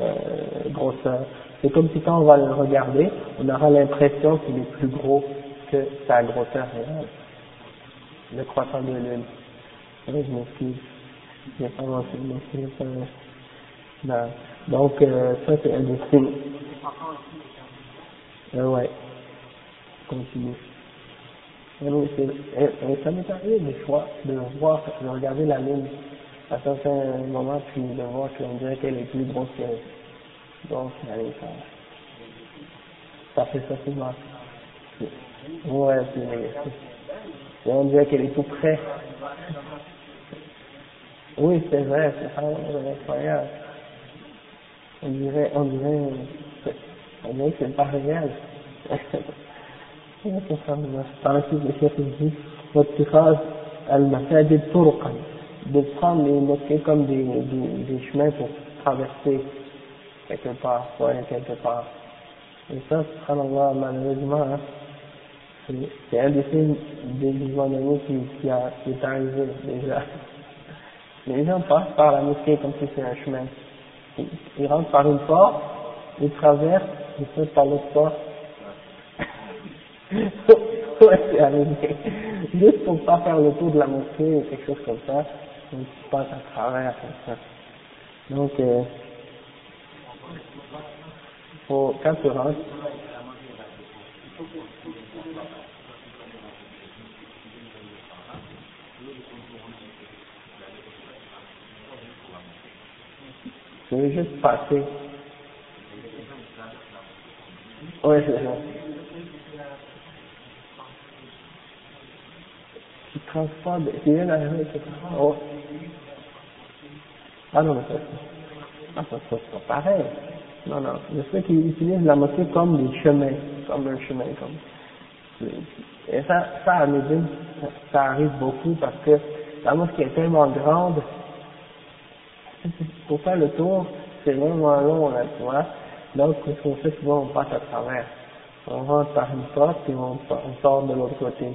euh, grosseur. C'est comme si quand on va le regarder, on aura l'impression qu'il est plus gros que sa grosseur réelle. Le croissant de lune. je m'excuse. Donc, euh, ça c'est un des signes. Euh, ouais. Continue. C'est, et, et ça m'est arrivé des fois de voir, de regarder la lune à certains moments, puis de voir qu'on dirait qu'elle est plus grosse que Donc, allez, ça, ça fait ça souvent. Ouais. Et on dirait qu'elle est tout près. Oui, c'est vrai, c'est incroyable. On dirait, on dirait, on dirait que c'est pas réel. par la suite, le chef dit, واتخاذ المساجد طرقا de prendre les mosquées comme des, des, des chemins pour traverser quelque part, pour aller quelque part. Et ça, subhanallah, malheureusement, hein, c'est un des signes des gouvernements qui, qui, a, qui est arrivé déjà. Les gens passent par la mosquée comme si c'était un chemin. Ils, rentrent par une porte, ils traversent, ils sautent par l'autre porte. ouais, c'est. Juste pour pas faire le tour de la mosquée ou quelque chose comme ça, ils passent à travers comme ça. Donc, euh, quand tu rentres, Je vais juste passer. Oui, c'est ça. Tu transportes, tu viens d'arriver, tu oh. Ah non, mais ça, ah, ça, ça, c'est pas pareil. Non, non. Je sais qu'ils utilisent la mosquée comme des chemins, comme un chemin, comme. Et ça, ça à Médine, ça arrive beaucoup parce que la mosquée est tellement grande pour faire le tour, c'est vraiment long, là, tu vois. Donc, ce fait souvent, on passe à travers. On rentre par une porte, puis on, sort de l'autre côté.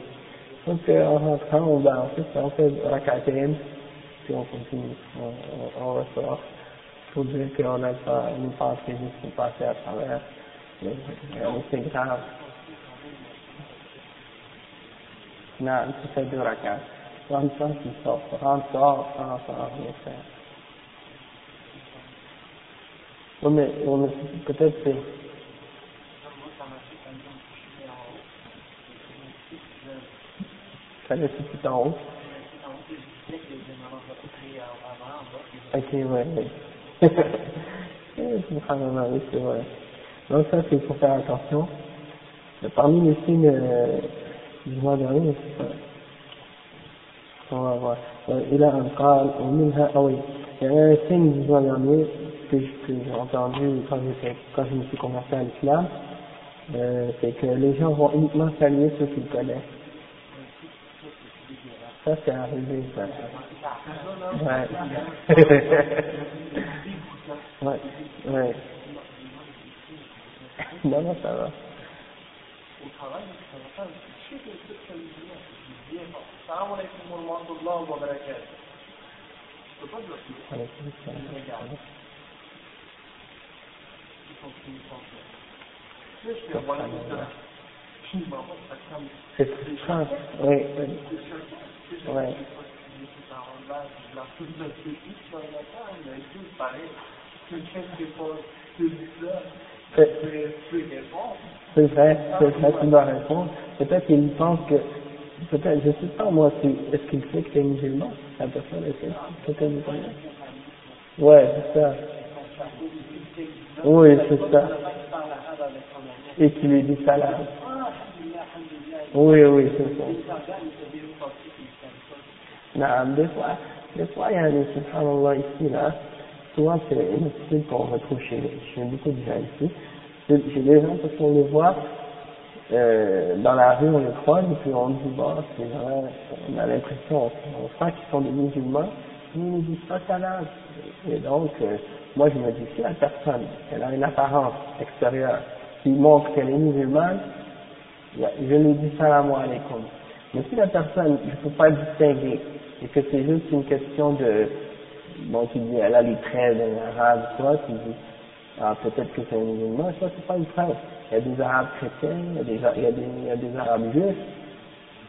Donc, euh, en rentrant, on, ben, en fait, on fait rakatem, puis on continue, on, on, on ressort. Pour qu'on n'a pas, pas entré juste pour passer à travers. Mais, c'est grave. Non. Rentre. Rentre, rentre, faire. Oui, mais, peut-être c'est. Ça laisse tout en haut. Ok, ouais, c'est vrai. Donc ça, c'est pour faire attention. Parmi les signes euh, du mois. On va voir. إلى أن قال ومنها أوي يعني un signe du mois dernier que, que j'ai entendu quand, quand je me suis converti à l'islam, euh, c'est que les gens vont uniquement saluer ceux qu'ils connaissent. Ça, c'est arrivé, ça. Ouais. ouais, ouais. Non, non, ça va. Au travail, ça va pas. Sais que c'est oui, oui. C'est vrai, c'est vrai. Peut-être qu'il pense que, peut-être, je sais pas moi, est-ce qu'il sait que tu es musulman? La personne, est-ce que musulman Ouais, c'est ça. Oui, c'est ça. Et qui lui dit salam. Oui, oui, c'est ça. Non, des fois, des fois, il y a des subhanallah ici, là. Souvent, c'est une attitude qu'on retrouve chez, chez beaucoup de gens ici. Chez les gens, parce qu'on les voit, euh, dans la rue, on les croise, et puis on dit, bon, c'est vrai, on a l'impression, on sent qu'ils sont des musulmans, mais ils ne disent pas salam. Et donc, euh, moi je me dis, si la personne, elle a une apparence extérieure qui montre qu'elle est musulmane, je lui dis salam alaikum. Mais si la personne, je ne peux pas distinguer, et que c'est juste une question de, bon, tu dis, elle a les traits d'un arabe, quoi, tu dis, ah, peut-être que c'est un musulman, ça c'est pas une preuve. Il y a des arabes chrétiens, il y a des, il y a des, il y a des arabes juifs,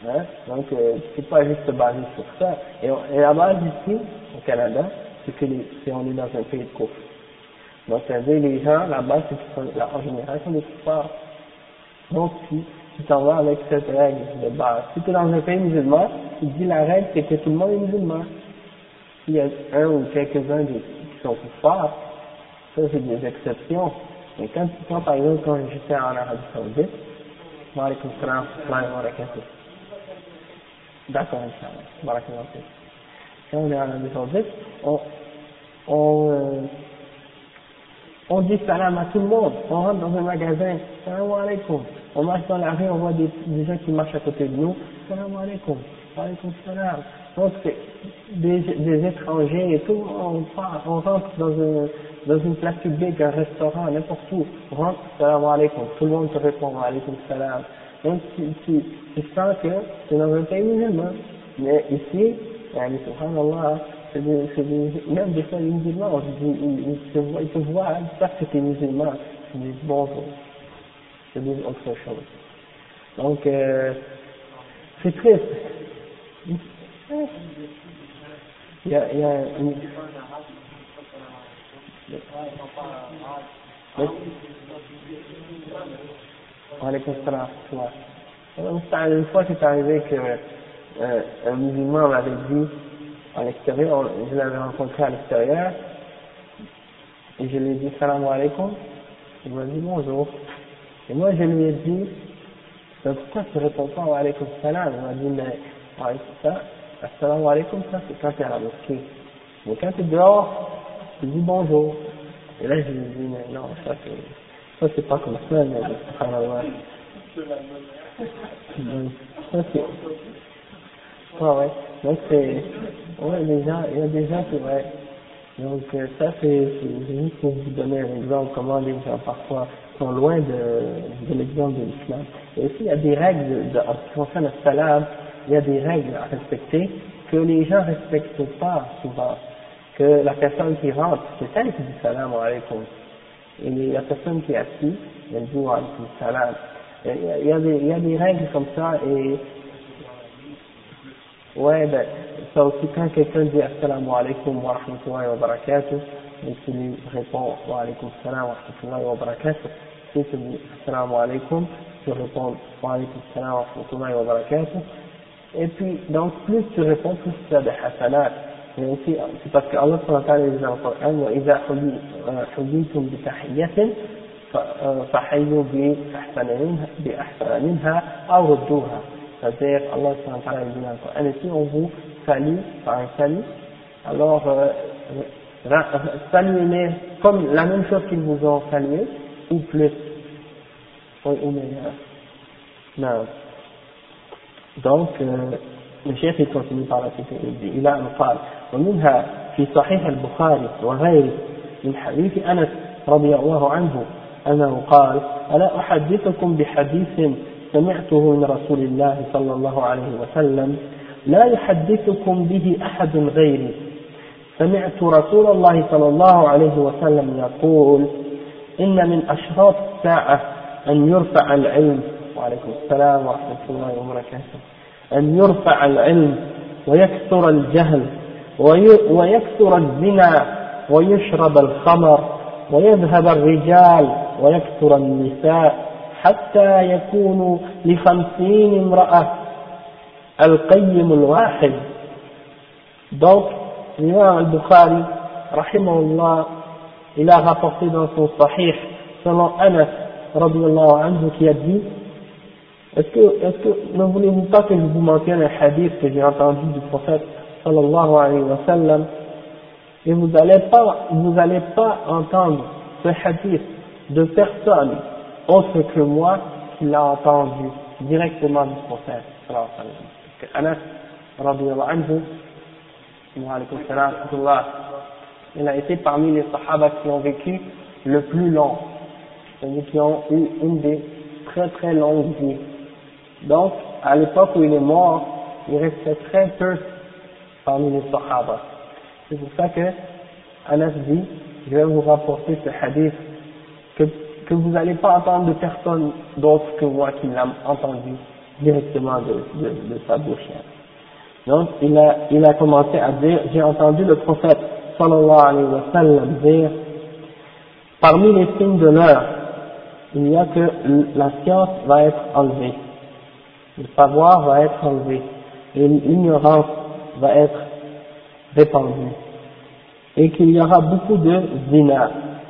Hein? Donc, euh, peux pas juste baser sur ça. Et, on- et la base ici, au Canada, c'est que les, c'est on est dans un pays de cours. Donc, ça veut dire les gens, là-bas, c'est qu'ils sont, là, en sont des. Donc, tu, tu t'en vas avec cette règle de base. Si tu es dans un pays musulman, te dis la règle, c'est que tout le monde est musulman. S'il y a un ou quelques-uns qui sont kuffars, c'est des exceptions. Mais quand, par exemple, quand j'étais en Arabie Saoudite, wa alaykoum salam. D'accord, Inch'Allah. Barakallahu fik. Quand on est en Arabie Saoudite, on, on, euh, on dit salam à tout le monde. On rentre dans un magasin, salam alaikum. On marche dans la rue, on voit des, des gens qui marchent à côté de nous, salam alaikum, wa alaykoum salam. Donc des, des étrangers et tout, on, on rentre dans, un, dans une place publique, un restaurant, n'importe où, rentre, salam alaikum, tout le monde te répond wa alaykoum salam. Donc tu, tu, tu sens que es dans un pays musulman. Mais ici, yani, subhanallah, c'est des, c'est même des fois les musulmans, dit, ils, ils, te ils te voient, ils savent que tu musulman, ils disent bonjour, ils disent autre chose. Donc, euh, c'est triste. Il y a, il y a une... Ouais. Une fois, c'est arrivé que euh, un musulman m'avait dit à l'extérieur, je l'avais rencontré à l'extérieur, et je lui ai dit salam alaikum, il m'a dit bonjour. Et moi je lui ai dit, mais pourquoi tu réponds pas wa alaikum salam? Il m'a dit, mais salam, assalamu alaikum, ça c'est quand tu es à la mosquée. Mais quand tu es dehors, tu dis bonjour. Et là je lui dit, mais non, ça c'est, ça c'est pas comme ça, mais subhanallah. Donc, ça c'est, Ouais, ouais. Donc c'est, ouais, gens, il y a des gens qui, ouais. Donc euh, ça c'est, c'est juste pour vous donner un exemple comment les gens parfois sont loin de, de l'exemple de l'islam. Et aussi il y a des règles de, de- en ce qui concerne le salam, il y a des règles à respecter que les gens respectent pas souvent. Que la personne qui rentre, c'est elle qui dit salam alaikum. Et la personne qui est assise, elle dit wa alaikum salam. Il y a- des, il y a des règles comme ça et Ouais, ben, ça aussi, quand quelqu'un dit Assalamu alaikum wa rahmatullahi wa barakatuh, et tu lui réponds Wa alaikum salam wa rahmatullahi wa barakatuh, si tu dis Assalamu alaikum, tu réponds Wa alaikum salam wa rahmatullahi wa barakatuh, et puis, donc, plus tu réponds, plus tu as des hasanat Et aussi, c'est parce que Allah subhanahu wa ta'ala dit dans le Coran, وَإِذَا حُيِّيتُم بِتَحِيَّةٍ فحيوا بأحسن منها, بأحسن منها أو ردوها c'est-à-dire Allah subhanahu wa ta'ala dit dans le Coran et si on vous salue par un salut alors euh, ra- saluez-les comme la même chose qu'ils vous ont salué ou plus ou, ou meilleur non donc euh, le chef il continue par la suite il dit إلى أن قال ومنها في صحيح البخاري وغيره من حديث أنس رضي الله عنه أنه قال ألا أحدثكم بحديث سمعته من رسول الله صلى الله عليه وسلم؟ لا يحدثكم به أحد غيري. سمعت رسول الله صلى الله عليه وسلم يقول إن من أشراط الساعة أن يرفع العلم. وعليكم السلام ورحمة الله وبركاته. أن يرفع العلم ويكثر الجهل ويكثر الزنا ويشرب الخمر ويذهب الرجال ويكثر النساء حتى يكون لخمسين امرأة. القيم الواحد. دوك الإمام البخاري رحمه الله إلى تفصيل صحيح صلى أنس رضي الله عنه كيدي Est-ce que, est-ce que, ne voulez-vous pas que je vous mentionne un hadith que j'ai entendu du prophète sallallahu alayhi wa sallam, et vous n'allez pas, vous allez pas entendre ce hadith de personne autre que moi qui l'a entendu directement du prophète, sallallahu alayhi wa sallam. Anas, il a été parmi les sahaba qui ont vécu le plus long, c'est-à-dire qui ont eu une des très très longues vies. Donc, à l'époque où il est mort, il restait très peu parmi les sahaba. C'est pour ça que Anas dit, je vais vous rapporter ce hadith que, que vous n'allez pas entendre de personne d'autre que moi qui l'a entendu directement de, sa bouche. Donc, il a, il a commencé à dire, j'ai entendu le prophète, sallallahu alayhi wa sallam, dire, parmi les signes de l'heure, il y a que la science va être enlevée, le savoir va être enlevé, et l'ignorance va être répandu et qu'il y aura beaucoup de zina,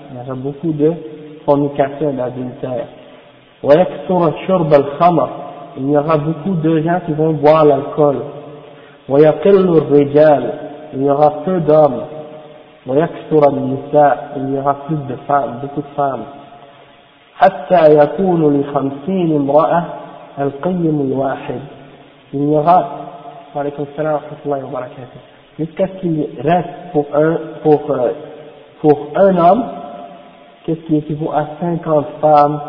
il y aura beaucoup de fornication d'adultère. Il y aura beaucoup de gens qui vont boire l'alcool. Il y aura peu d'hommes. Il y aura plus de femmes, beaucoup de femmes. Il y aura jusqu'à ce qu'il reste pour un pour euh, pour un homme qu'est-ce qui équivaut à 50 femmes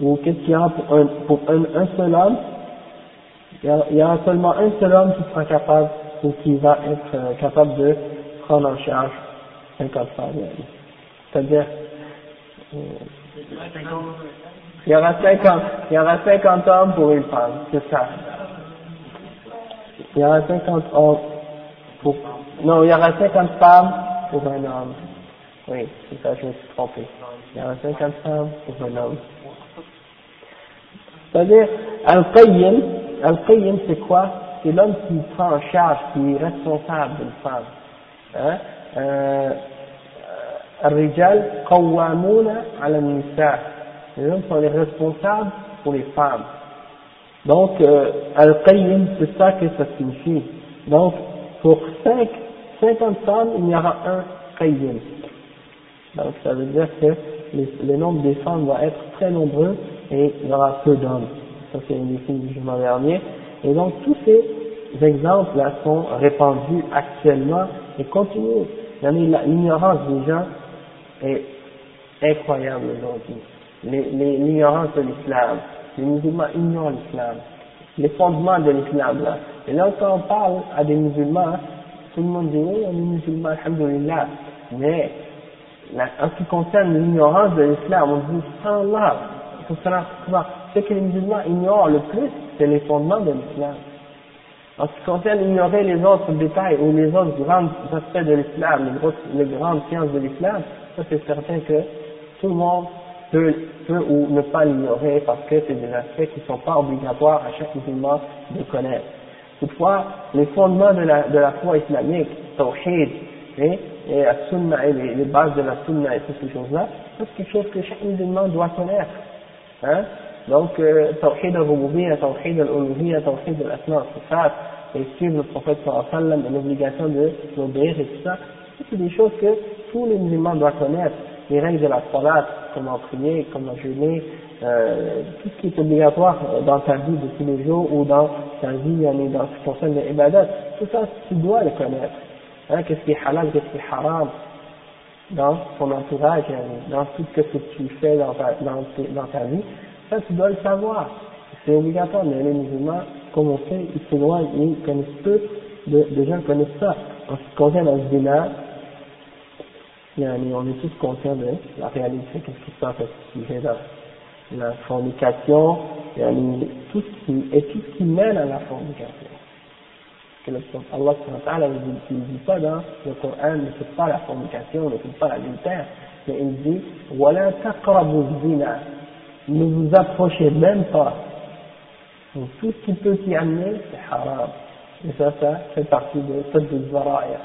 ou qu'est-ce qu'il y aura pour un pour un seul homme? Il y aura seulement un seul homme qui sera capable ou qui va être euh, capable de prendre en charge 50 femmes. C'est-à-dire euh, il y aura 50, il y aura 50 hommes pour une femme, c'est ça Il y aura 50 hommes pour, non, il y aura 50 femmes pour un homme. Oui, c'est ça, je me suis trompé. Il y aura 50 femmes pour un homme. C'est-à-dire, Al-Qayyim, Al-Qayyim c'est quoi C'est l'homme qui prend en charge, qui est responsable d'une femme. Hein euh, الرجال قوامون على النساء les hommes sont les responsables pour les femmes donc euh, al-qayyim c'est ça que ça signifie. Donc pour 5 50 femmes il y aura un qayyim. Donc ça veut dire que le nombre des femmes va être très nombreux et il y aura peu d'hommes. Ça c'est une définition du jugement dernier. Et donc tous ces exemples là sont répandus actuellement et continuent. L'ignorance des gens est incroyable aujourd'hui. L'ignorance de l'islam. Les musulmans ignorent l'islam. Les fondements de l'islam. Et là quand on parle à des musulmans, tout le monde dit oui, on est musulman, alhamdulillah. Mais en ce qui concerne l'ignorance de l'islam, on dit Allah, ce que les musulmans ignorent le plus, c'est les fondements de l'islam. En ce qui concerne ignorer les autres détails ou les autres grands aspects de l'islam, les grandes sciences de l'islam, ça c'est certain que tout le monde peut, ou ne pas l'ignorer parce que c'est des aspects qui ne sont pas obligatoires à chaque musulman de connaître. Toutefois, les fondements de la, foi islamique, tawhid, et, la sunna, et les, bases de la sunna et toutes ces choses-là, c'est quelque chose que chaque musulman doit connaître. Hein? Donc, euh, tawhid al-rububiyya, tawhid al-uluhiyya, tawhid al-asma, al et suivre le prophète sallallahu alayhi wa sallam, l'obligation de l'obéir et tout ça, c'est des choses que tous les musulmans doivent connaître les règles de la salat, comment prier, comment jeûner, euh, tout ce qui est obligatoire dans ta vie de tous les jours ou dans ta vie, dans ce qui concerne les ibadats, tout ça, tu dois le connaître. Hein, qu'est-ce qui est halal, qu'est-ce qui est haram dans ton entourage, dans tout ce que tu fais dans ta, dans, dans ta vie, ça tu dois le savoir. C'est obligatoire, mais les musulmans, comme on sait, ils s'éloignent, ils connaissent peu de, de gens connaissent ça. En ce qui concerne le zina, on est tous conscients de la réalité, qu'est-ce qui se passe à ce sujet-là. La fornication, tout ce qui, et tout ce qui mène à la fornication. Que le, Allah ne dit pas dans le Coran, ne fait pas la fornication, ne fait pas l'adultère, mais il dit, voilà zina, ne vous approchez même pas. Tout ce qui peut s'y amener, c'est haram. Et ça, ça fait partie de cette Zara'ir.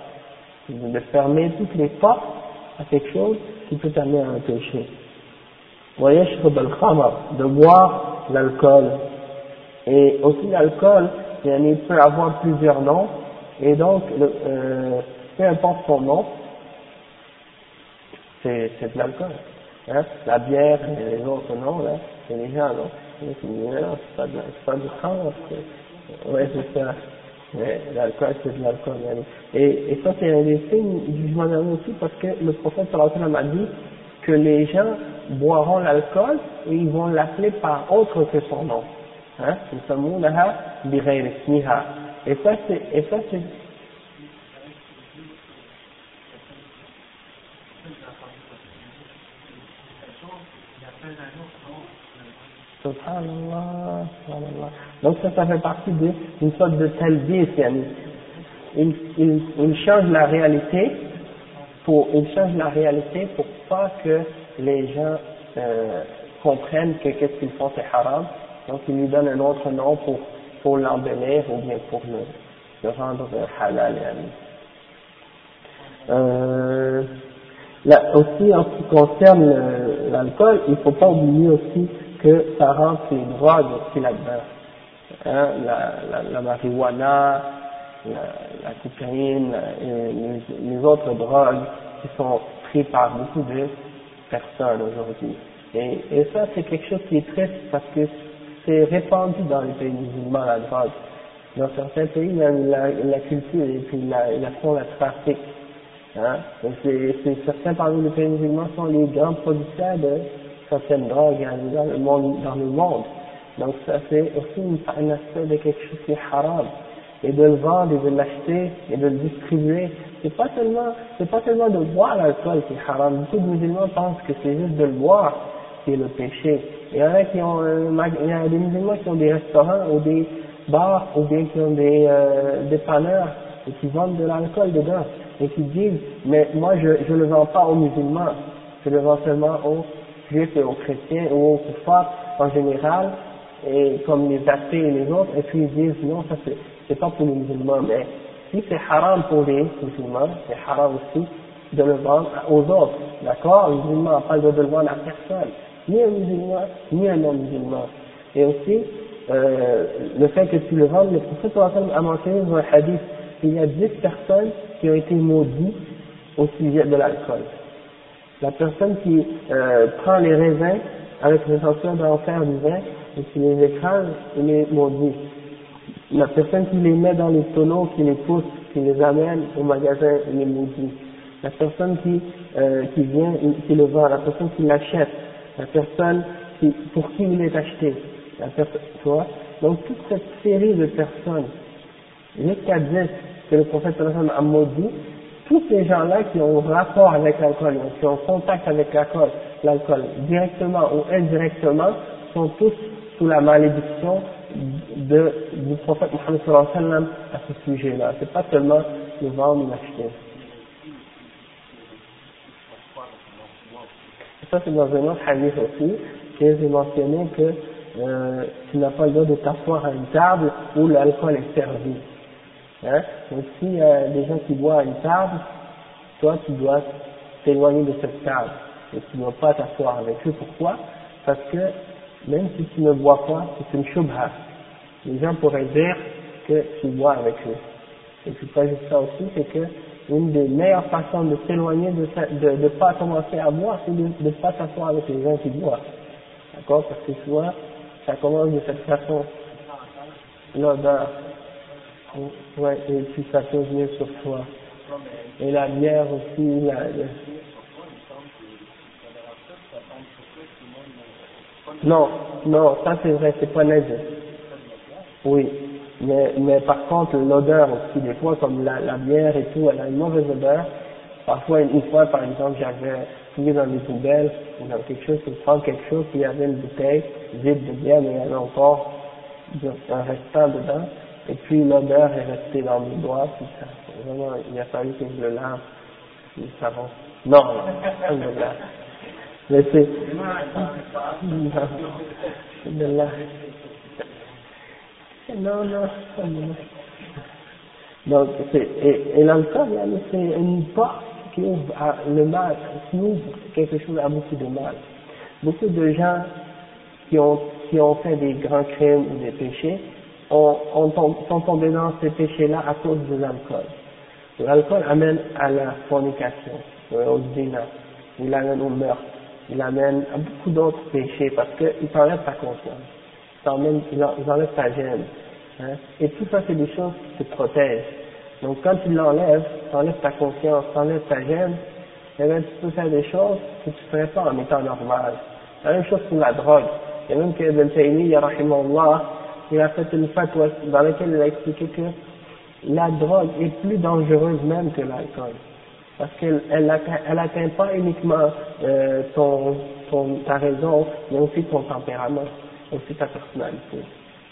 De fermer toutes les portes à quelque chose qui peut amener à un péché. de boire l'alcool. Et aussi l'alcool, il peut avoir plusieurs noms, et donc, euh, peu importe son nom, c'est de l'alcool. Hein? La bière et les autres noms, là, c'est les gens, non C'est pas, pas du khamr, ouais, c'est ça. L'alcool, c'est de l'alcool. Et, et ça, c'est un des signes du jugement aussi, parce que le prophète sallallahu a dit que les gens boiront l'alcool et ils vont l'appeler par autre que son nom. Hein? C'est, et ça, c'est, Subhanallah, subhanallah. Donc ça, ça fait partie d'une sorte de talbis, il, il, il change la réalité pour, il change la réalité pour pas que les gens euh, comprennent que qu'est-ce qu'ils font c'est haram, donc il lui donne un autre nom pour, pour l'embellir ou bien pour le, le rendre halal. Euh, là, aussi, en ce qui concerne l'alcool, il faut pas oublier aussi que ça rentre les drogues aussi là-dedans. Hein, la, la, marijuana, la, cocaïne et les, les, autres drogues qui sont prises par beaucoup de personnes aujourd'hui. Et, et ça, c'est quelque chose qui est triste parce que c'est répandu dans les pays musulmans, la drogue. Dans certains pays, la, la culture et puis la, la font la trafic. Hein? C'est certains parmi les pays musulmans sont les grands producteurs de certaines drogues monde. Dans le monde. Donc ça c'est aussi un aspect de quelque chose qui est haram. Et de le vendre et de l'acheter et de le distribuer, c'est pas seulement, c'est pas seulement de boire l'alcool qui est haram. Beaucoup de musulmans pensent que c'est juste de le boire qui est le péché. Il y en a qui ont, il y a des musulmans qui ont des restaurants ou des bars ou bien qui ont des euh, dépanneurs et qui vendent de l'alcool dedans et qui disent mais moi je je le vends pas aux musulmans, je le vends seulement aux juifs et aux chrétiens ou aux kuffars en général et comme les athées et les autres et puis ils disent non ça c'est pas pour les musulmans mais si c'est haram pour les musulmans c'est haram aussi de le vendre aux autres. D'accord? Les musulmans n'ont pas le droit de le vendre à personne. Ni un musulman ni un non musulman et aussi euh, le fait que tu le vendes le prophète a mentionné dans un hadith qu'il y a dix personnes qui ont été maudites au sujet de l'alcool. La personne qui euh, prend les raisins avec l'intention d'en faire du vin et qui les écrase, il est maudit. La personne qui les met dans les tonneaux, qui les pousse, qui les amène au magasin, il est maudit. La personne qui, euh, qui vient, qui le vend, la personne qui l'achète, la personne qui, pour qui il est acheté, la personne, tu vois? Donc toute cette série de personnes, jusqu'à 10 que le prophète a maudit, tous ces gens-là qui ont rapport avec l'alcool, qui ont contact avec l'alcool, directement ou indirectement, sont tous sous la malédiction du prophète Mohammed sallallahu alayhi wa sallam à ce sujet-là. C'est pas seulement le vendre ou l'acheter. Ça, c'est dans un autre hadith aussi, que j'ai mentionné que euh, tu n'as pas le droit de t'asseoir à une table où l'alcool est servi. Hein? Donc s'il y a des gens qui boivent à une table, toi tu dois t'éloigner de cette table et tu ne dois pas t'asseoir avec eux. Pourquoi? Parce que même si tu ne bois pas, c'est une shubha. Les gens pourraient dire que tu bois avec eux. Et puis pas ça aussi, c'est que une des meilleures façons de s'éloigner de ne de, pas commencer à boire, c'est de ne pas s'asseoir avec les gens qui boivent. D'accord? Parce que souvent, ça commence de cette façon. L'odeur. Ouais, et puis ça peut sur toi. Et la bière aussi, la, Non, non, ça c'est vrai, c'est pas naze. Oui, mais, mais par contre l'odeur aussi, des fois comme la, bière et tout, elle a une mauvaise odeur. Parfois, une fois par exemple, j'avais fouillé dans les poubelles ou dans quelque chose pour prendre quelque chose, il y avait une bouteille vide de bière, mais il y avait encore un restant dedans. Et puis l'odeur est restée dans mes doigts, puis ça, vraiment, il a fallu que je le lave, le savon. Non, alhamdulillah. Mais c'est, non, non, donc c'est, et, et l'alcool, c'est une porte qui ouvre le mal, qui ouvre quelque chose à beaucoup de mal. Beaucoup de gens qui ont, qui ont fait des grands crimes ou des péchés, sont tombés dans ces péchés-là à cause de l'alcool. L'alcool amène à la fornication, au zina, il amène au meurtre, il amène à beaucoup d'autres péchés parce qu'il t'enlève ta conscience, il enlève ta gêne. Hein. Et tout ça, c'est des choses qui te protègent. Donc quand tu l'enlèves, tu ta conscience, tu ta gêne, eh bien, tu peux faire des choses que tu ne ferais pas en étant normal. La même chose pour la drogue. Et même que Ibn Taymiyyah, il a fait une fatwa dans laquelle il a expliqué que la drogue est plus dangereuse même que l'alcool. Parce qu'elle elle atteint pas uniquement euh, ton, ton, ta raison, mais aussi ton tempérament, aussi ta personnalité.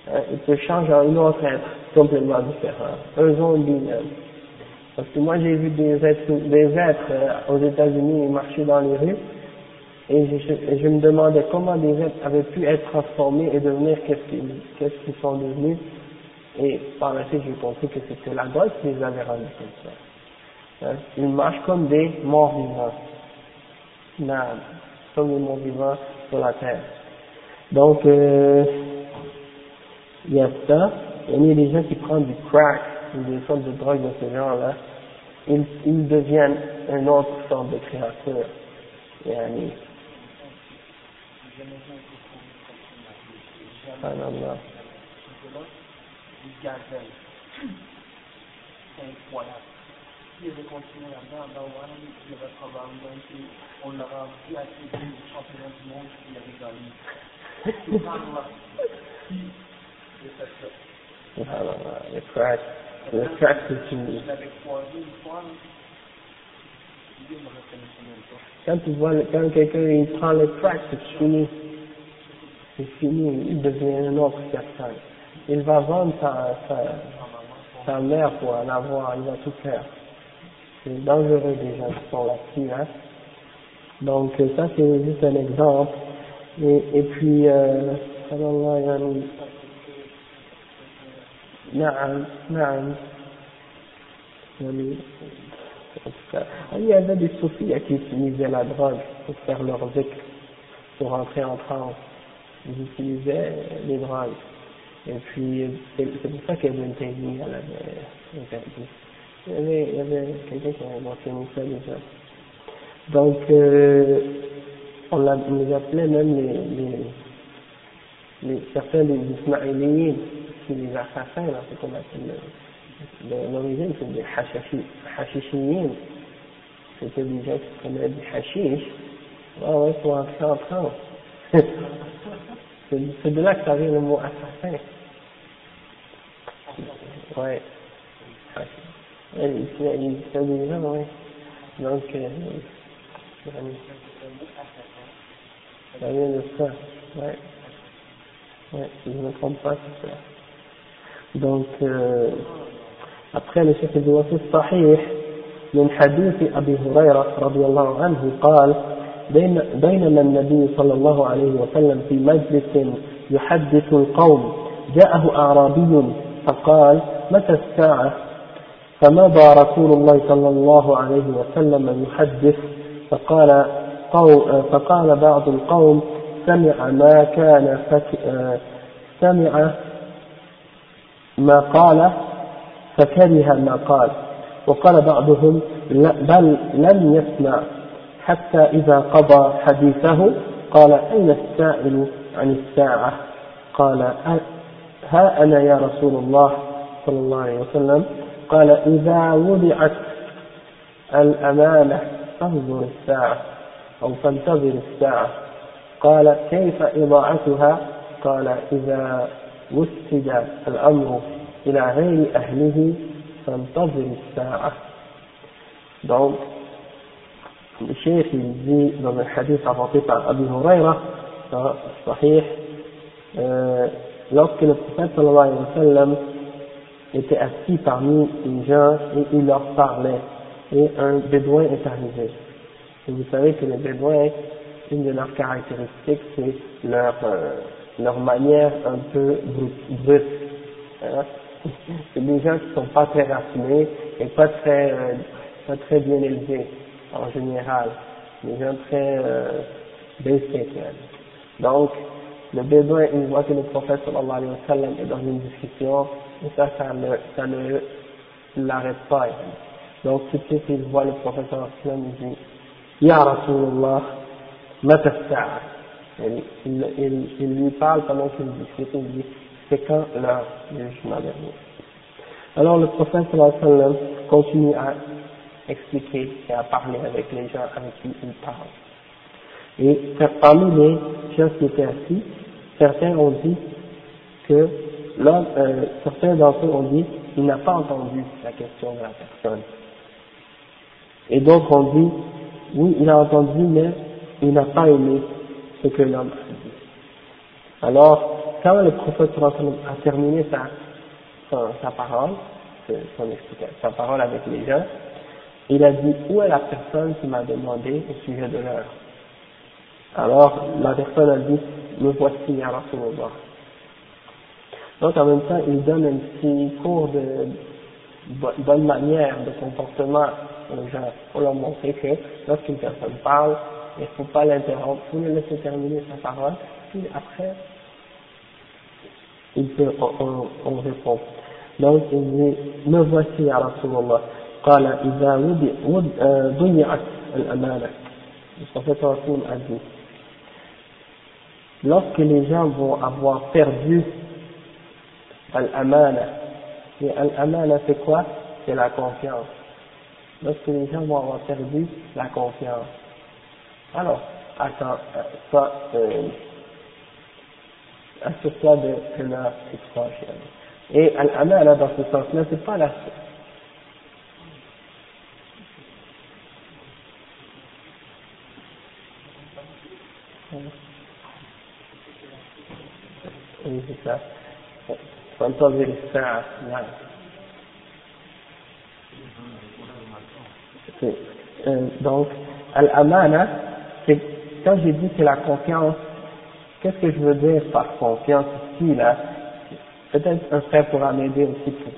hein, il te change en une autre être complètement différent, un zombie même. Parce que moi j'ai vu des êtres, des êtres euh, aux États-Unis marcher dans les rues et je, je, me demandais comment des êtres avaient pu être transformés et devenir qu'est-ce qu'ils qu'est-ce qu'ils sont devenus. Et par la suite j'ai compris que c'était la drogue qui les avait rendus comme ça. Ils marchent comme des morts vivants. Non, comme des morts vivants sur la terre. Donc, euh, il y a ça. Il y a des gens qui prennent du crack, ou des sortes de drogues de ce genre-là. Ils, ils, deviennent une autre sorte de créature. Incroyable si elle veut continuer là-dedans, bah il l'aura vu à TV au championnat du monde s'il avait gagné. Le ah, le Quand tu vois, quand quelqu'un il prend le crack, c'est fini. C'est fini, il devient une autre personne. Il va vendre sa, sa, mère pour en avoir, il va tout faire C'est dangereux des gens qui sont là-dessus, hein. Donc ça c'est juste un exemple. Et, et puis, euh, نعم نعم il y avait des soufis qui utilisaient la drogue pour faire leur zikr, pour entrer en transe. Ils utilisaient les drogues. Et puis, c'est pour ça qu'Ibn Taymiyyah avait interdit. Il y avait, avait quelqu'un qui avait mentionné ça déjà. Donc, euh, on, a, on les appelait même les, les, les certains des Ismaéliens, qui les assassins, là, c'est qu'on appelle l'origine, c'est des hashishiyin. C'était des gens qui prenaient du hashish. Ah ouais, pour entrer en transe. c'est de là que ça vient le mot assassin. Ouais. Euh, vient de ça. Ouais. Ouais, si je ne me trompe pas, c'est ça. Donc, euh, après le chef de Sahih, من حديث أبي هريرة رضي الله عنه قال بينما النبي صلى الله عليه وسلم في مجلس يحدث القوم جاءه أعرابي فقال متى الساعة فمضى رسول الله صلى الله عليه وسلم يحدث؟ فقال فقال بعض القوم سمع ما كان سمع ما قال فكره ما قال. وقال بعضهم بل لم يسمع. حتى إذا قضى حديثه قال أين السائل عن الساعة؟ قال ها أنا يا رسول الله صلى الله عليه وسلم. قال إذا وضعت الأمانة فانظر الساعة أو فانتظر الساعة. قال كيف إضاعتها؟ قال إذا وسد الأمر إلى غير أهله فانتظر الساعة. دونك الشيخ يجي من الحديث عن أبي هريرة صحيح لوكي صلى الله عليه وسلم était assis parmi les gens et il leur parlait et un bédouin est arrivé et vous savez que les bédouins une de leurs caractéristiques c'est leur euh, leur manière un peu brute. Hein? C'est des gens qui sont pas très raffinés et pas très, euh, pas très bien élevés en général. Des gens très euh. Donc, le bédouin, il voit que le prophète sallallahu alayhi wa sallam est dans une discussion et ça, ça ne, ça ne l'arrête pas. Donc, tout de suite, il voit le wa sallam, il dit, Ya Rasulullah, mata il, il, il, lui parle pendant qu'il discute, il dit, c'est quand l'heure du jugement dernier? Alors le prophète sallam continue à expliquer et à parler avec les gens avec qui il parle. Et parmi les gens qui étaient assis, certains ont dit que l'homme, euh, certains d'entre eux ont dit, il n'a pas entendu la question de la personne. Et d'autres ont dit, oui, il a entendu, mais il n'a pas aimé ce que l'homme a dit. Alors, quand le prophète a terminé sa, sa, parole, son explication, sa parole avec les gens, il a dit où est la personne qui m'a demandé au sujet de l'heure? Alors la personne a dit me voici ya Rasulullah. Donc en même temps il donne un petit cours de bonne manière de comportement aux gens pour leur montrer que lorsqu'une personne parle, il ne faut pas l'interrompre, il faut le laisser terminer sa parole, puis après il peut, on, on répond. Donc il dit, me voici ya Rasulullah. قال إذا ضيعت الأمانة le prophète a dit lorsque les gens vont avoir perdu l'amana et l'amana c'est quoi? C'est la confiance. Lorsque les gens vont avoir perdu la confiance. Alors attends ça euh, assure-toi de cela et l'amana dans ce sens-là c'est pas la Oui, c'est ça. فانتظر الساعة نعم euh, donc al-amana c'est quand j'ai dit c'est la confiance qu'est-ce que je veux dire par confiance ici là peut-être un frère pourra m'aider aussi pour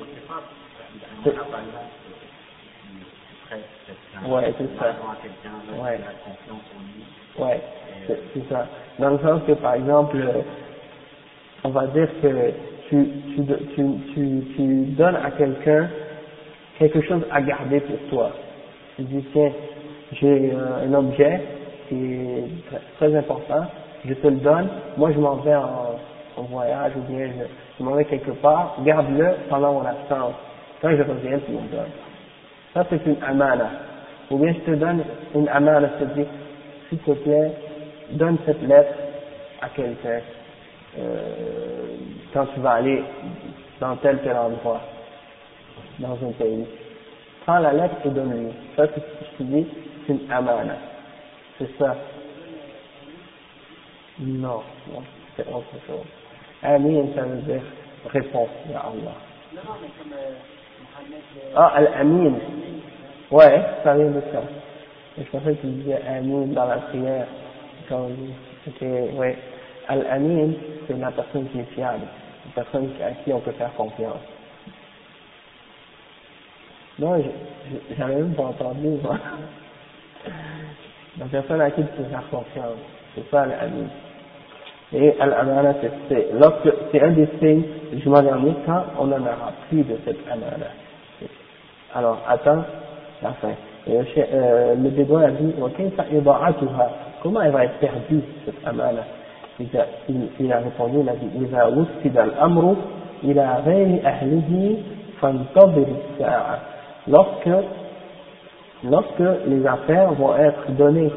ouais c'est ça ouais ouais c'est ça dans le sens que par exemple on va dire que tu, tu, tu, tu, tu donnes à quelqu'un quelque chose à garder pour toi. Tu dis, tiens, j'ai un objet qui est très, important, je te le donne, moi je m'en vais en, voyage ou bien je, je m'en vais quelque part, garde-le pendant mon absence. Quand je reviens, tu me le donnes. Ça c'est une amana. Ou bien je te donne une amana, je te dis, s'il te plaît, donne cette lettre à quelqu'un euh, quand tu vas aller dans tel tel endroit, dans un pays. Prends la lettre et donne-lui. Ça, c'est ce que je dis, c'est une amana. C'est ça. Non, non, c'est autre chose. Amin, ça veut dire réponse, ya Allah. Ah, Al-Amin. Ouais, ça vient de ça. Je pensais que tu disais Amin dans la prière. Quand c'était, ouais. Al-Amin, c'est la personne qui est fiable, une personne à qui on peut faire confiance. Non, j'avais même pas entendu, moi. La personne à qui tu peux faire confiance, c'est ça Al-Amin. Et Al-Amana, c'est, un des signes du dernier quand on n'en aura plus de cette Amana. Alors, attends la fin. Et euh, le bédouin a dit, comment elle va être perdue, cette Amana? il, a répondu, il a dit, إذا وسد الأمر إلى غير أهله فانتظر الساعة. Lorsque, lorsque les affaires vont être données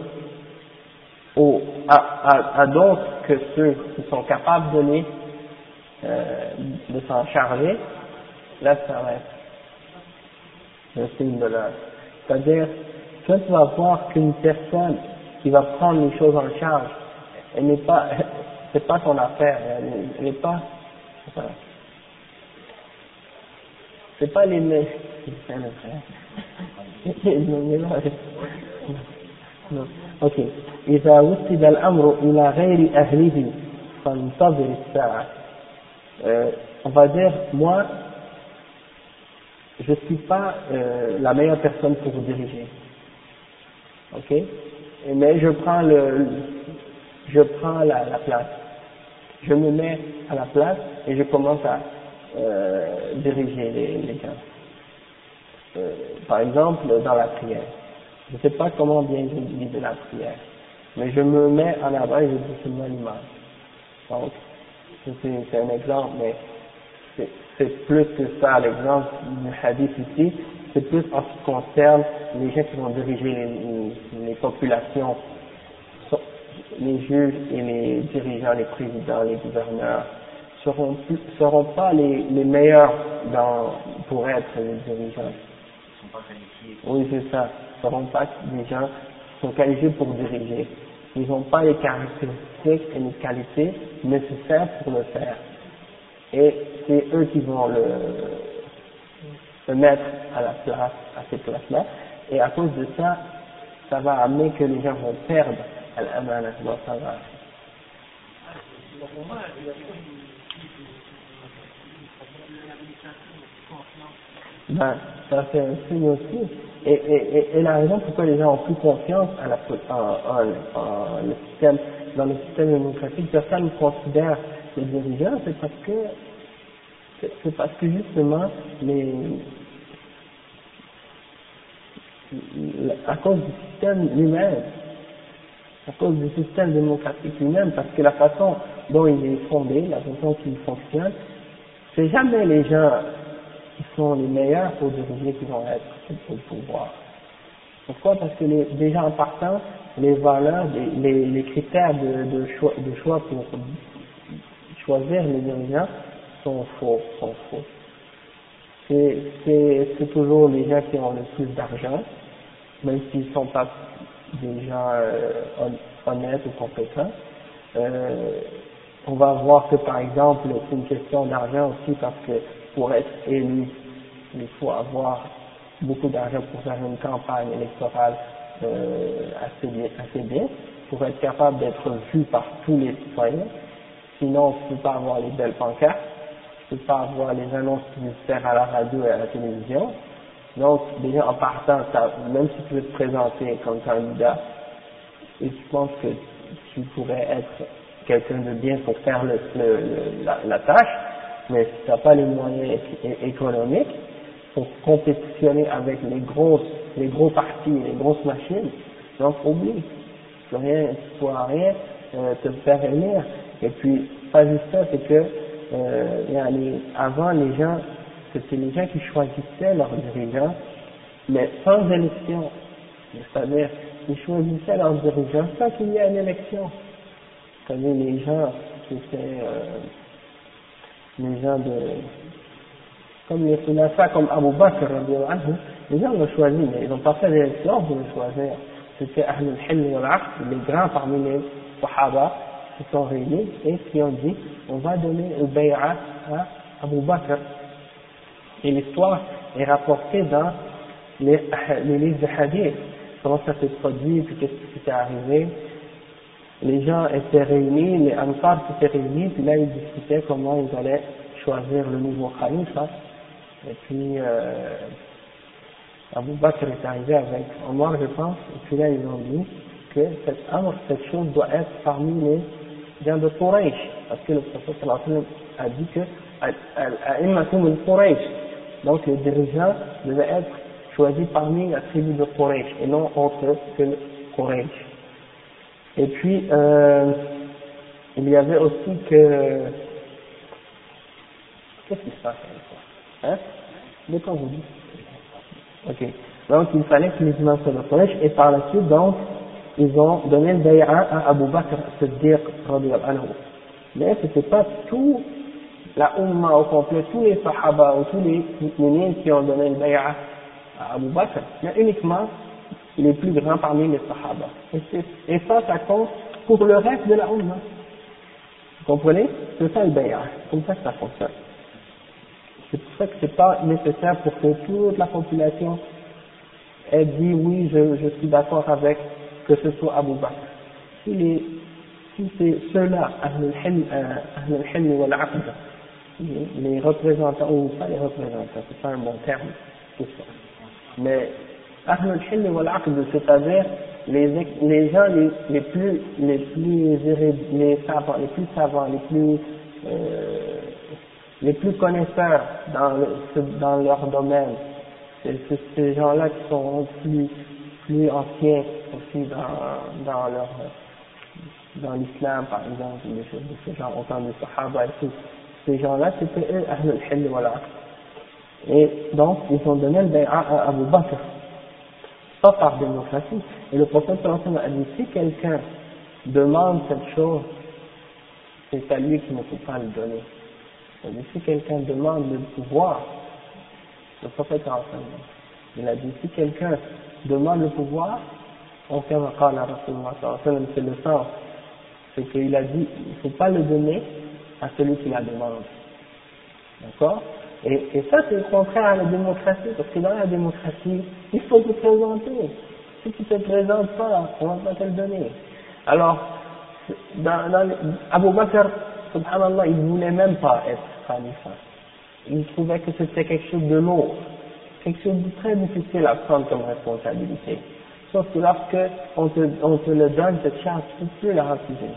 aux, à, à, à d'autres que ceux qui sont capables de les, euh, de s'en charger, là ça va être le signe de l'heure. C'est-à-dire, quand tu vas voir qu'une personne qui va prendre les choses en charge, elle n'est pas, c'est pas son affaire, elle n'est pas, c'est pas les mêmes, ok إذا وسد الأمر إلى غير أهله فانتظر الساعة euh, on va dire moi je suis pas euh, la meilleure personne pour diriger ok mais je prends le je prends la, la, place. Je me mets à la place et je commence à euh, diriger les, gens. Euh, par exemple, dans la prière. Je ne sais pas comment bien de la prière, mais je me mets en avant et je dis mon image. Donc, c'est un exemple, mais c'est plus que ça, l'exemple du hadith ici, c'est plus en ce qui concerne les gens qui vont diriger les populations les juges et les dirigeants, les présidents, les gouverneurs seront plus, seront pas les, les meilleurs dans, pour être les dirigeants. Ils sont pas qualifiés. Oui, c'est ça. Ils seront pas des gens qui sont qualifiés pour diriger. ils n'ont pas les caractéristiques et les qualités nécessaires pour le faire. Et c'est eux qui vont le, le mettre à la place, à cette place-là, et à cause de ça, ça va amener que les gens vont perdre ça va. Ben, ça fait un signe aussi. Et, et, et, la raison pourquoi les gens ont plus confiance à le système, dans le système démocratique, personne ne considère les dirigeants, c'est parce que c'est parce que justement les à cause du système lui-même, à cause du système démocratique lui-même, parce que la façon dont il est fondé, la façon qu'il fonctionne, c'est jamais les gens qui sont les meilleurs pour diriger qui vont être au pouvoir. Pourquoi? Parce que les, déjà en partant, les valeurs, les, critères de, de, choix, de choix pour choisir les dirigeants sont faux, sont faux. C'est toujours les gens qui ont le plus d'argent, même s'ils ne sont pas des gens euh, honnêtes ou compétents. Euh, on va voir que par exemple, c'est une question d'argent aussi parce que pour être élu, il faut avoir beaucoup d'argent pour faire une campagne électorale euh, assez, bien, assez bien, pour être capable d'être vu par tous les citoyens. Sinon, tu ne peux pas avoir les belles pancartes, tu ne peux pas avoir les annonces publicitaires à la radio et à la télévision. Donc, déjà en partant, même si tu veux te présenter comme candidat, et tu penses que tu pourrais être quelqu'un de bien pour faire le, la, la, tâche, mais si tu n'as pas les moyens économiques pour compétitionner avec les grosses, les gros partis, les grosses machines, donc oublie, tu ne pourras rien euh, te faire élire. Et puis, pas juste ça, c'est que euh, avant les gens, c'était les gens qui choisissaient leurs dirigeants, mais sans élection. C'est-à-dire, ils choisissaient leurs dirigeants sans qu'il y ait une élection. C'est-à-dire les gens qui étaient euh, les gens de comme les Khulafa, comme Abu Bakr, les gens l'ont choisi, mais ils n'ont pas fait d'élection pour le choisir. C'était Ahlul Hil wal les grands parmi les Sahaba qui sont réunis et qui ont dit on va donner le bay'a à Abu Bakr. Et l'histoire est rapportée dans les, les livres de hadith, comment ça s'est produit, puis qu'est-ce qui s'est arrivé. Les gens étaient réunis, les Ansar s'étaient réunis, puis là ils discutaient comment ils allaient choisir le nouveau khalifa. Et puis, euh, Abu Bakr est arrivé avec Omar, je pense, et puis là, ils ont dit que cette amr, cette chose doit être parmi les gens de Quraysh, parce que le prophète a dit que A'immatum al-Quraysh, donc les dirigeants devaient être choisis parmi la tribu de Quraysh, et non autre que Quraysh. Et puis, euh, il y avait aussi que, qu'est-ce qui se passe Hein? De quoi vous dites Ok. Donc il fallait qu'ils les imams soient de et par la suite, donc, ils ont donné le bay'a à Abu Bakr Siddiq, anhu. Mais c'était pas tout la Ummah au complet, tous les Sahaba ou tous les mu'minines qui ont donné le bay'a à Abu Bakr, mais uniquement les plus grands parmi les Sahaba. Et, ça, ça compte pour le reste de la Ummah. Vous comprenez? C'est ça le bay'a. C'est comme ça que ça fonctionne. C'est pour ça que c'est pas nécessaire pour que toute la population ait dit oui, je, suis d'accord avec que ce soit Abu Bakr. Si, si c'est ceux-là, euh, les représentants, ou pas les représentants, c'est pas un bon terme, tout ça. Mais Ahlul Hilm wal c'est-à-dire les, les gens les, les plus, les plus, les savants, les plus savants, les plus, euh, les plus connaisseurs dans, le, dans leur domaine. C'est ces gens-là qui sont plus, plus anciens aussi dans, dans leur, dans l'islam par exemple, des choses de ce genre, autant des sahaba et tout. Ces gens-là, c'était eux, Ahlul Hil voilà. Et donc, ils ont donné le bay'a à Abu Bakr. Pas par démocratie. Et le prophète a dit, si quelqu'un demande cette chose, c'est à lui qu'il ne faut pas le donner si quelqu'un demande le pouvoir, le prophète il a dit si quelqu'un demande le pouvoir, on fait c'est le sens. C'est qu'il a dit, il ne faut pas le donner à celui qui la demande. D'accord? Et, ça, c'est le contraire à la démocratie, parce que dans la démocratie, il faut te présenter. Si tu ne te présentes pas, on ne va pas te le donner. Alors, dans, dans, Abu Bakr, subhanallah, il ne voulait même pas être khalifa. Il trouvait que c'était quelque chose de lourd, quelque chose de très difficile à prendre comme responsabilité. Sauf que lorsque on te, on te le donne, cette charge, tu ne peux plus la refuser.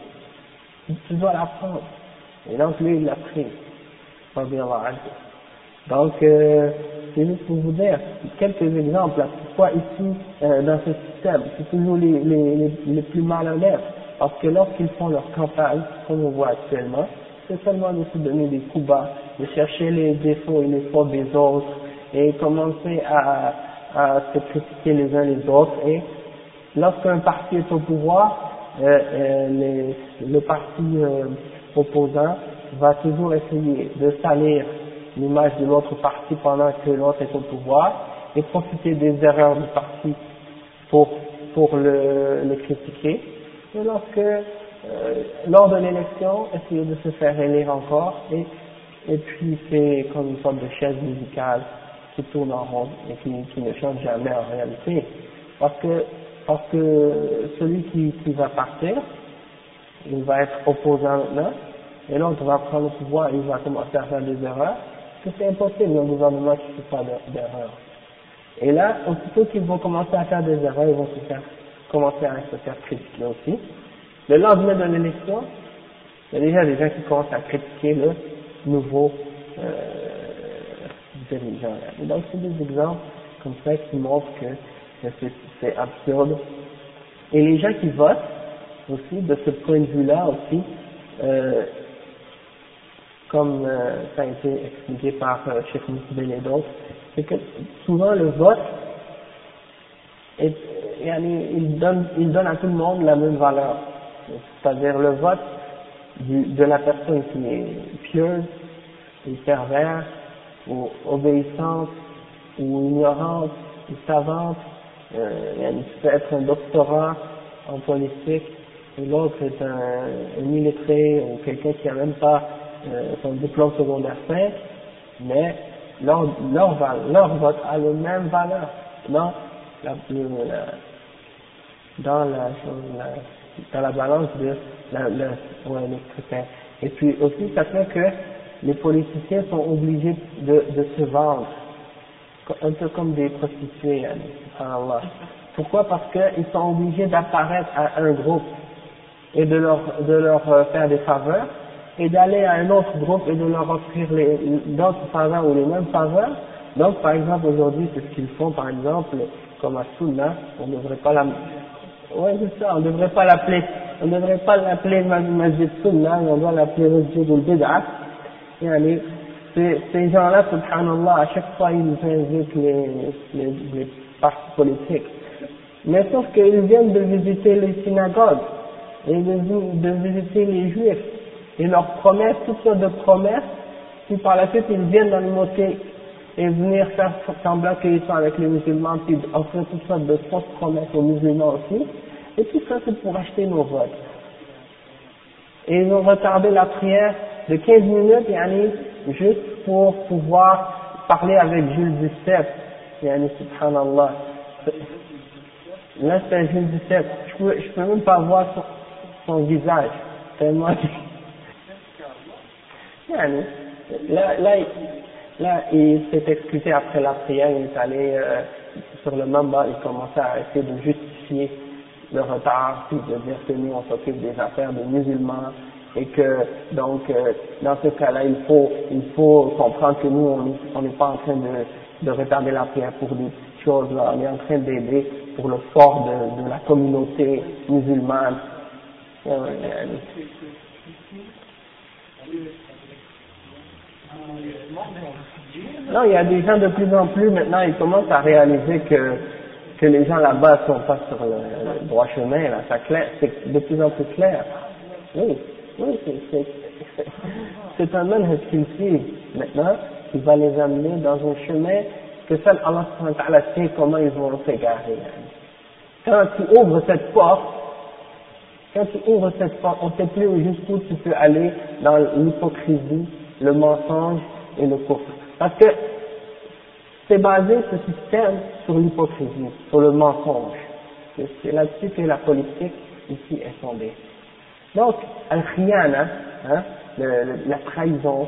Tu dois la prendre. Et donc lui, il l'a pris. Donc, euh, c'est juste pour vous dire quelques exemples. Pourquoi ici, euh, dans ce système, c'est toujours les, les, les, les plus malhonnêtes. Parce que lorsqu'ils font leur campagne, comme on voit actuellement, c'est seulement de se donner des coups bas, de chercher les défauts et les fautes des autres, et commencer à, à se critiquer les uns les autres. Et lorsqu'un parti est au pouvoir, euh, euh, les, le parti euh, opposant va toujours essayer de salir l'image de l'autre parti pendant que l'autre est au pouvoir et profiter des erreurs du parti pour, pour le, le critiquer. Et lorsque, euh, lors de l'élection, essayer de se faire élire encore et, et puis c'est comme une sorte de chaise musicale qui tourne en rond et qui, qui ne change jamais en réalité. Parce que, parce que celui qui, qui va partir, il va être opposant maintenant, et l'autre va prendre le pouvoir et il va commencer à faire des erreurs, que c'est impossible un gouvernement qui ne fait pas d'erreurs. Et là, aussitôt qu'ils vont commencer à faire des erreurs, ils vont se faire, commencer à se faire critiquer aussi. Le lendemain de l'élection, il y a déjà des gens qui commencent à critiquer le nouveau euh, dirigeant. Donc, c'est des exemples comme ça qui montrent que c'est absurde. Et les gens qui votent aussi, de ce point de vue-là aussi, euh, comme euh, ça a été expliqué par euh, Cheikh et d'autres, c'est que souvent le vote, est, il, donne, il donne à tout le monde la même valeur. C'est-à-dire le vote du, de la personne qui est pieuse, ou perverse, ou obéissante, ou ignorante, ou savante, euh, il peut être un doctorat en politique, et l'autre est un, un illettré, ou quelqu'un qui n'a même pas euh, son diplôme secondaire 5, mais leur, leur, leur vote a la même valeur dans la, la dans la, dans la balance de la, la, ouais, critères. Et puis aussi, ça fait que les politiciens sont obligés de, de se vendre, un peu comme des prostituées, Allah. Pourquoi? Parce qu'ils sont obligés d'apparaître à un groupe et de leur, de leur euh, faire des faveurs, et d'aller à un autre groupe et de leur offrir d'autres faveurs ou les mêmes faveurs. Donc, par exemple, aujourd'hui, c'est ce qu'ils font, par exemple, comme à Sunna, on ne devrait pas la, ouais, c'est ça, on ne devrait pas l'appeler, on ne devrait pas l'appeler Masjid Sunna, on doit l'appeler Masjid al-Bid'ah. Ces, gens-là, subhanallah, à chaque fois, ils invitent les, les, les partis politiques. Mais sauf qu'ils viennent de visiter les synagogues et de, visiter les juifs et leur promesse, toutes sortes de promesses, puis par la suite ils viennent dans les mosquées et venir faire semblant qu'ils sont avec les musulmans, puis offrir toutes sortes de fausses promesses aux musulmans aussi, et tout ça c'est pour acheter nos votes. Et ils ont retardé la prière de 15 minutes, yani, juste pour pouvoir parler avec Jules XVII, yani, subhanallah. Là c'est Jules XVII, je peux, je peux même pas voir son, son visage, tellement. Là, là, là, il s'est excusé après la prière, il est allé euh, sur le mamba, il commençait à essayer de justifier le retard, puis de dire que nous on s'occupe des affaires des musulmans et que donc euh, dans ce cas-là il faut il faut comprendre que nous on n'est pas en train de, de retarder la prière pour des choses là, on est en train d'aider pour le fort de, de la communauté musulmane. Non, il y a des gens de plus en plus maintenant, ils commencent à réaliser que, que les gens là-bas sont pas sur le, droit chemin, là, ça clair, c'est de plus en plus clair. Oui, oui, c'est un manhaj qu'ils suivent maintenant, qui va les amener dans un chemin que seul Allah sait comment ils vont s'égarer. quand tu ouvres cette porte, quand tu ouvres cette porte, on ne sait plus jusqu'où tu peux aller dans l'hypocrisie, le mensonge et le coffre. Parce que c'est basé ce système sur l'hypocrisie, sur le mensonge. C'est là-dessus que la politique ici est fondée. Donc, al-khiyana, hein, la trahison,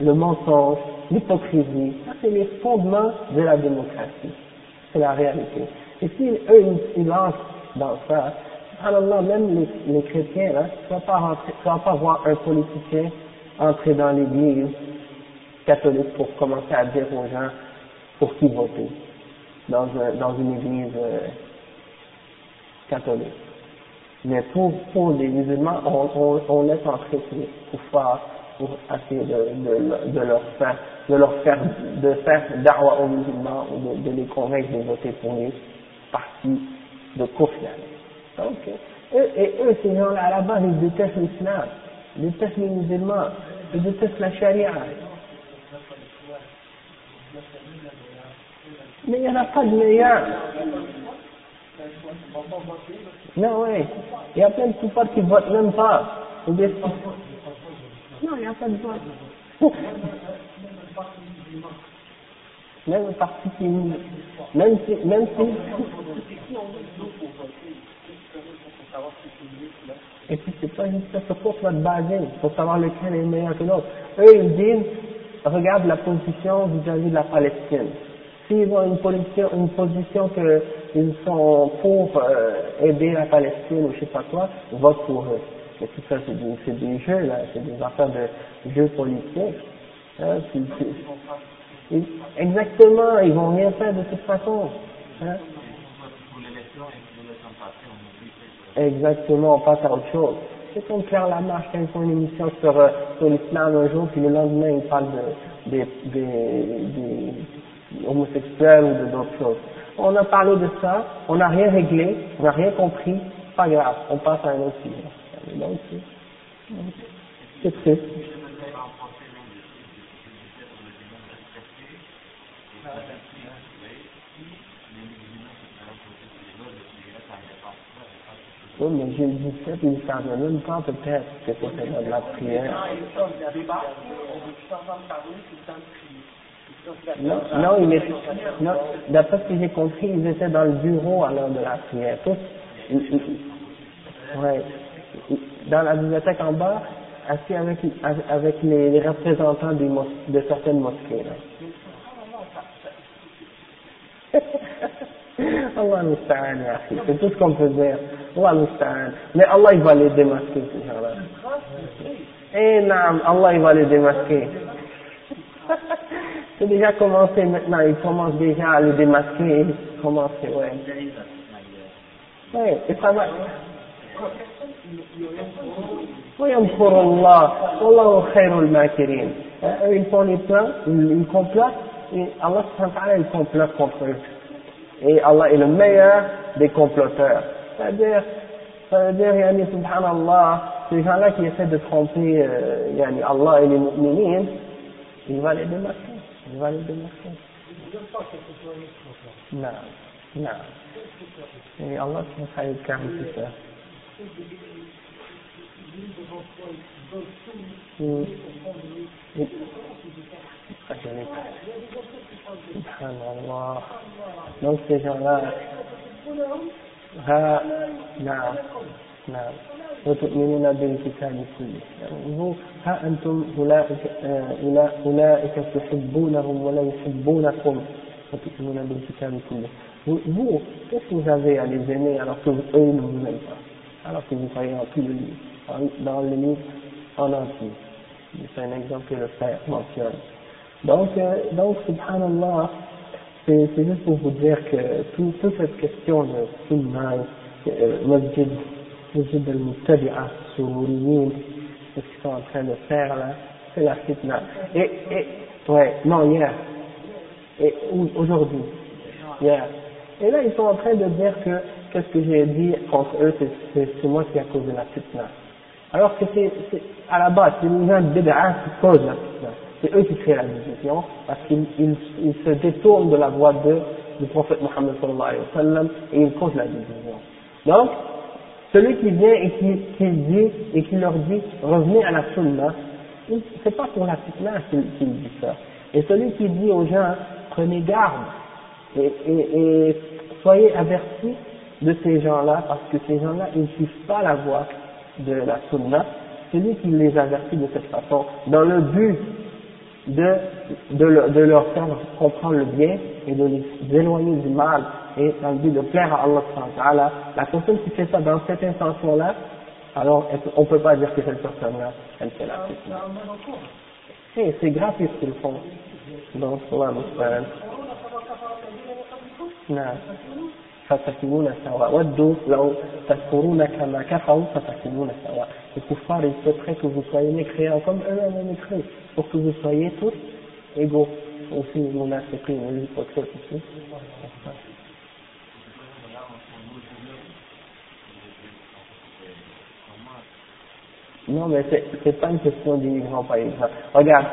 le mensonge, l'hypocrisie, ça c'est les fondements de la démocratie. C'est la réalité. Et si eux, ils, lancent dans ça, alors même les, chrétiens, là, tu ne vas, pas voir un politicien entrer dans l'église catholique pour commencer à dire aux gens pour qui voter dans, dans une église euh, catholique. Mais pour, pour les musulmans, on, on, on laisse entrer pour essayer de, de, de, leur faire, de leur faire, de faire da'wa aux musulmans ou de, les convaincre de voter pour les partis de Kufr. Donc, eux, et eux, ces gens-là, à la base, ils détestent l'islam, ils détestent les musulmans, ils détestent la charia. Mais il n'y en a pas de meilleur. Non, oui. Il y a plein de kuffars qui votent même pas. Non, il n'y a pas de vote. Même le parti qui même si, même si, et puis c'est pas tu vas te baser pour savoir lequel est meilleur que l'autre. Eux, ils disent, regarde la position vis-à-vis de la Palestine. S'ils ont une position, une position qu'ils sont pour euh, aider la Palestine ou je sais pas quoi, vote pour eux. Mais tout ça, c'est des, des, jeux, là, c'est des affaires de jeux politiques. Hein, exactement, ils vont rien faire de toute façon. Hein. Exactement, on passe à autre chose. C'est comme Claire Lamarche quand ils font une émission sur, euh, sur l'islam un jour, puis le lendemain ils parlent de, des, homosexuels ou de d'autres choses. On a parlé de ça, on n'a rien réglé, on n'a rien compris, pas grave, on passe à un autre sujet. C'est triste. Oui, mais j'ai dit ça, puis il ne savait même pas peut-être que c'était de la prière. Non, non, il est, non, d'après ce que j'ai compris, ils étaient dans le bureau à l'heure de la prière. Tous, ouais, dans la bibliothèque en bas, assis avec, avec les, représentants de certaines mosquées. Là. Allah musta'an, c'est tout ce qu'on peut dire. Allah musta'an. Mais Allah, il va les démasquer, ces gens-là. Eh non, Allah, il va les démasquer. C'est déjà commencé maintenant, il commence déjà à les démasquer, il commence, ouais. Ouais, et ça va. ويمكر الله والله خير الماكرين ils font les plans ils complotent et Allah il complote contre eux et Allah est le meilleur des comploteurs. C'est-à-dire, ça veut dire, yani, gens-là qui essaient de tromper euh, Allah et les mu'minines, il va les démasquer. Il va les démasquer. Non, non. Allah subhanahu wa ta'ala ça. Mm. Subhanallah. Donc ces gens-là, ها نعم نعم وتؤمنون بالكتاب كله يعني ها أنتم أولئك أولئك تحبونهم ولا يحبونكم وتؤمنون بالكتاب كله vous, qu'est-ce que vous avez à les aimer alors que eux ne vous aiment pas alors que vous croyez en tout le livre dans le livre en entier c'est un exemple que le frère mentionne donc, euh, donc subhanallah, c'est juste pour vous dire que tout, toute cette question de sunnah, euh, masjid, masjid sururiyin, ce qu'ils sont en train de faire là, c'est la fitna. Et, et, ouais, non, hier. Et aujourd'hui. Hier. Et là, ils sont en train de dire que, qu'est-ce que j'ai dit contre eux, c'est moi qui ai causé la fitna. Alors que c'est, à la base, c'est les gens de qui causent la fitna c'est eux qui créent la division parce qu'ils ils, se détournent de la voie de, du prophète Mohammed sallallahu alayhi wa sallam et ils causent la division. Donc, celui qui vient et qui, qui dit, et qui leur dit, revenez à la sunna, c'est pas pour la fitna qu'il dit ça. Et celui qui dit aux gens, prenez garde, et, et, et soyez avertis de ces gens-là, parce que ces gens-là, ils ne suivent pas la voie de la sunna, celui qui les avertit de cette façon, dans le but de, de, de, leur faire comprendre le bien et de les éloigner du mal et dans le but de plaire à Allah la personne qui fait ça dans cette intention-là, alors on ne peut pas dire que cette personne-là, elle fait la fitna. C'est gratuit ce qu'ils font. Donc, Allah nous فتكونون سواء ودوا لو تكفرون كما كفروا فتكونون سواء les kuffars ils souhaiteraient que vous soyez mécréants comme eux-mêmes ont mécréé pour que vous soyez tous égaux aussi les munafiqin les hypocrites aussi non mais c'est c'est pas une question d'immigrants par exemple regarde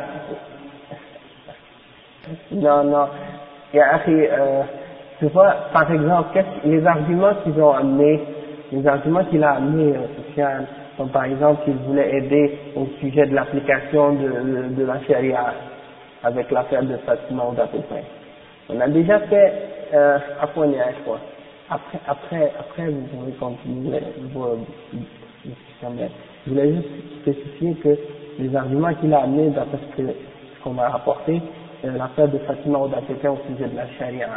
non non il y a euh, tu vois, par exemple, les arguments qu'ils ont amenés, les arguments qu'il a amenés, euh, comme par exemple qu'il voulait aider au sujet de l'application de, de, la charia avec l'affaire de Fatima ou d'Apopin. On a déjà fait euh, à je crois. Après, après, après, vous pouvez continuer vos discussions. Je voulais juste spécifier que les arguments qu'il a amenés, d'après ce qu'on m'a rapporté, euh, l'affaire de Fatima ou d'Apopin au sujet de la charia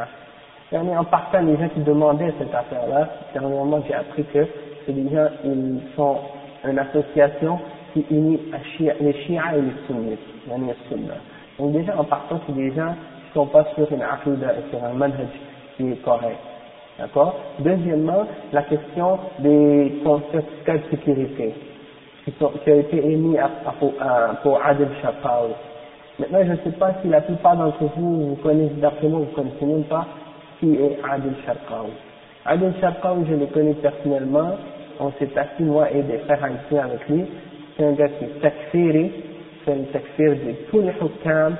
en partant, les gens qui demandaient cette affaire-là, dernièrement j'ai appris que des gens, ils sont une association qui unit les chiites et les sunnites. Donc déjà en partant, c'est des gens qui sont pas sur une aqidah et sur un manhaj qui est correct. D'accord? Deuxièmement, la question des certificats de sécurité qui, sont, qui ont été émis pour Adel Chappal. Maintenant, je ne sais pas si la plupart d'entre vous, vous connaissez, d'après moi, vous connaissez même pas qui est Adil Sharqawi. Adil Sharqawi, je le connais personnellement, on s'est assis moi et des frères haïtiens avec lui, c'est un gars qui est takfiri, c'est un takfir de tous les hukam,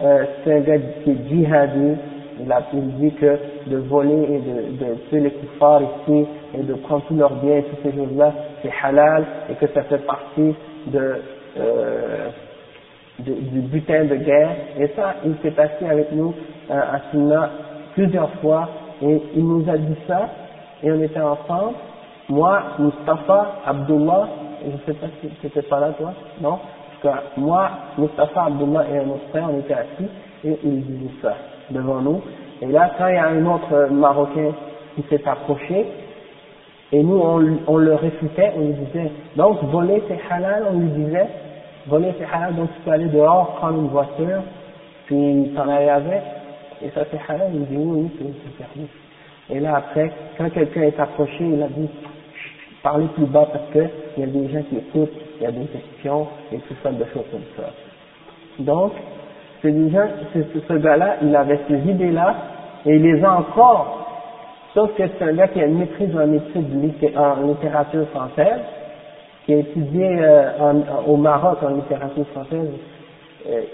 euh, c'est un gars qui est djihadi, il, a, dit que de voler et de, de tuer les kuffars ici et de prendre tous leurs biens et toutes ces choses-là, c'est halal et que ça fait partie de, euh, du butin de guerre. Et ça, il s'est assis avec nous euh, à Sunna plusieurs fois et il nous a dit ça et on était ensemble, moi, Mustafa, Abdullah, je ne sais pas si tu n'étais pas là toi, non? En tout moi, Mustafa, Abdullah et un autre frère, on était assis et il disait ça devant nous. Et là, quand il y a un autre Marocain qui s'est approché, et nous, on, on, le réfutait, on lui disait, donc voler c'est halal, on lui disait, voler c'est halal, donc tu peux aller dehors, prendre une voiture, puis t'en aller avec, et ça c'est halal, il dit oui, oui, c'est permis. Et là après, quand quelqu'un est approché, il a dit, parlez plus bas parce que il y a des gens qui écoutent, il y a des questions et tout ça de choses comme ça. Donc, gens, ce gars-là, il avait ces idées-là et il les a encore. Sauf que c'est un gars qui a une maîtrise en études en littérature française, qui a étudié euh, au Maroc en littérature française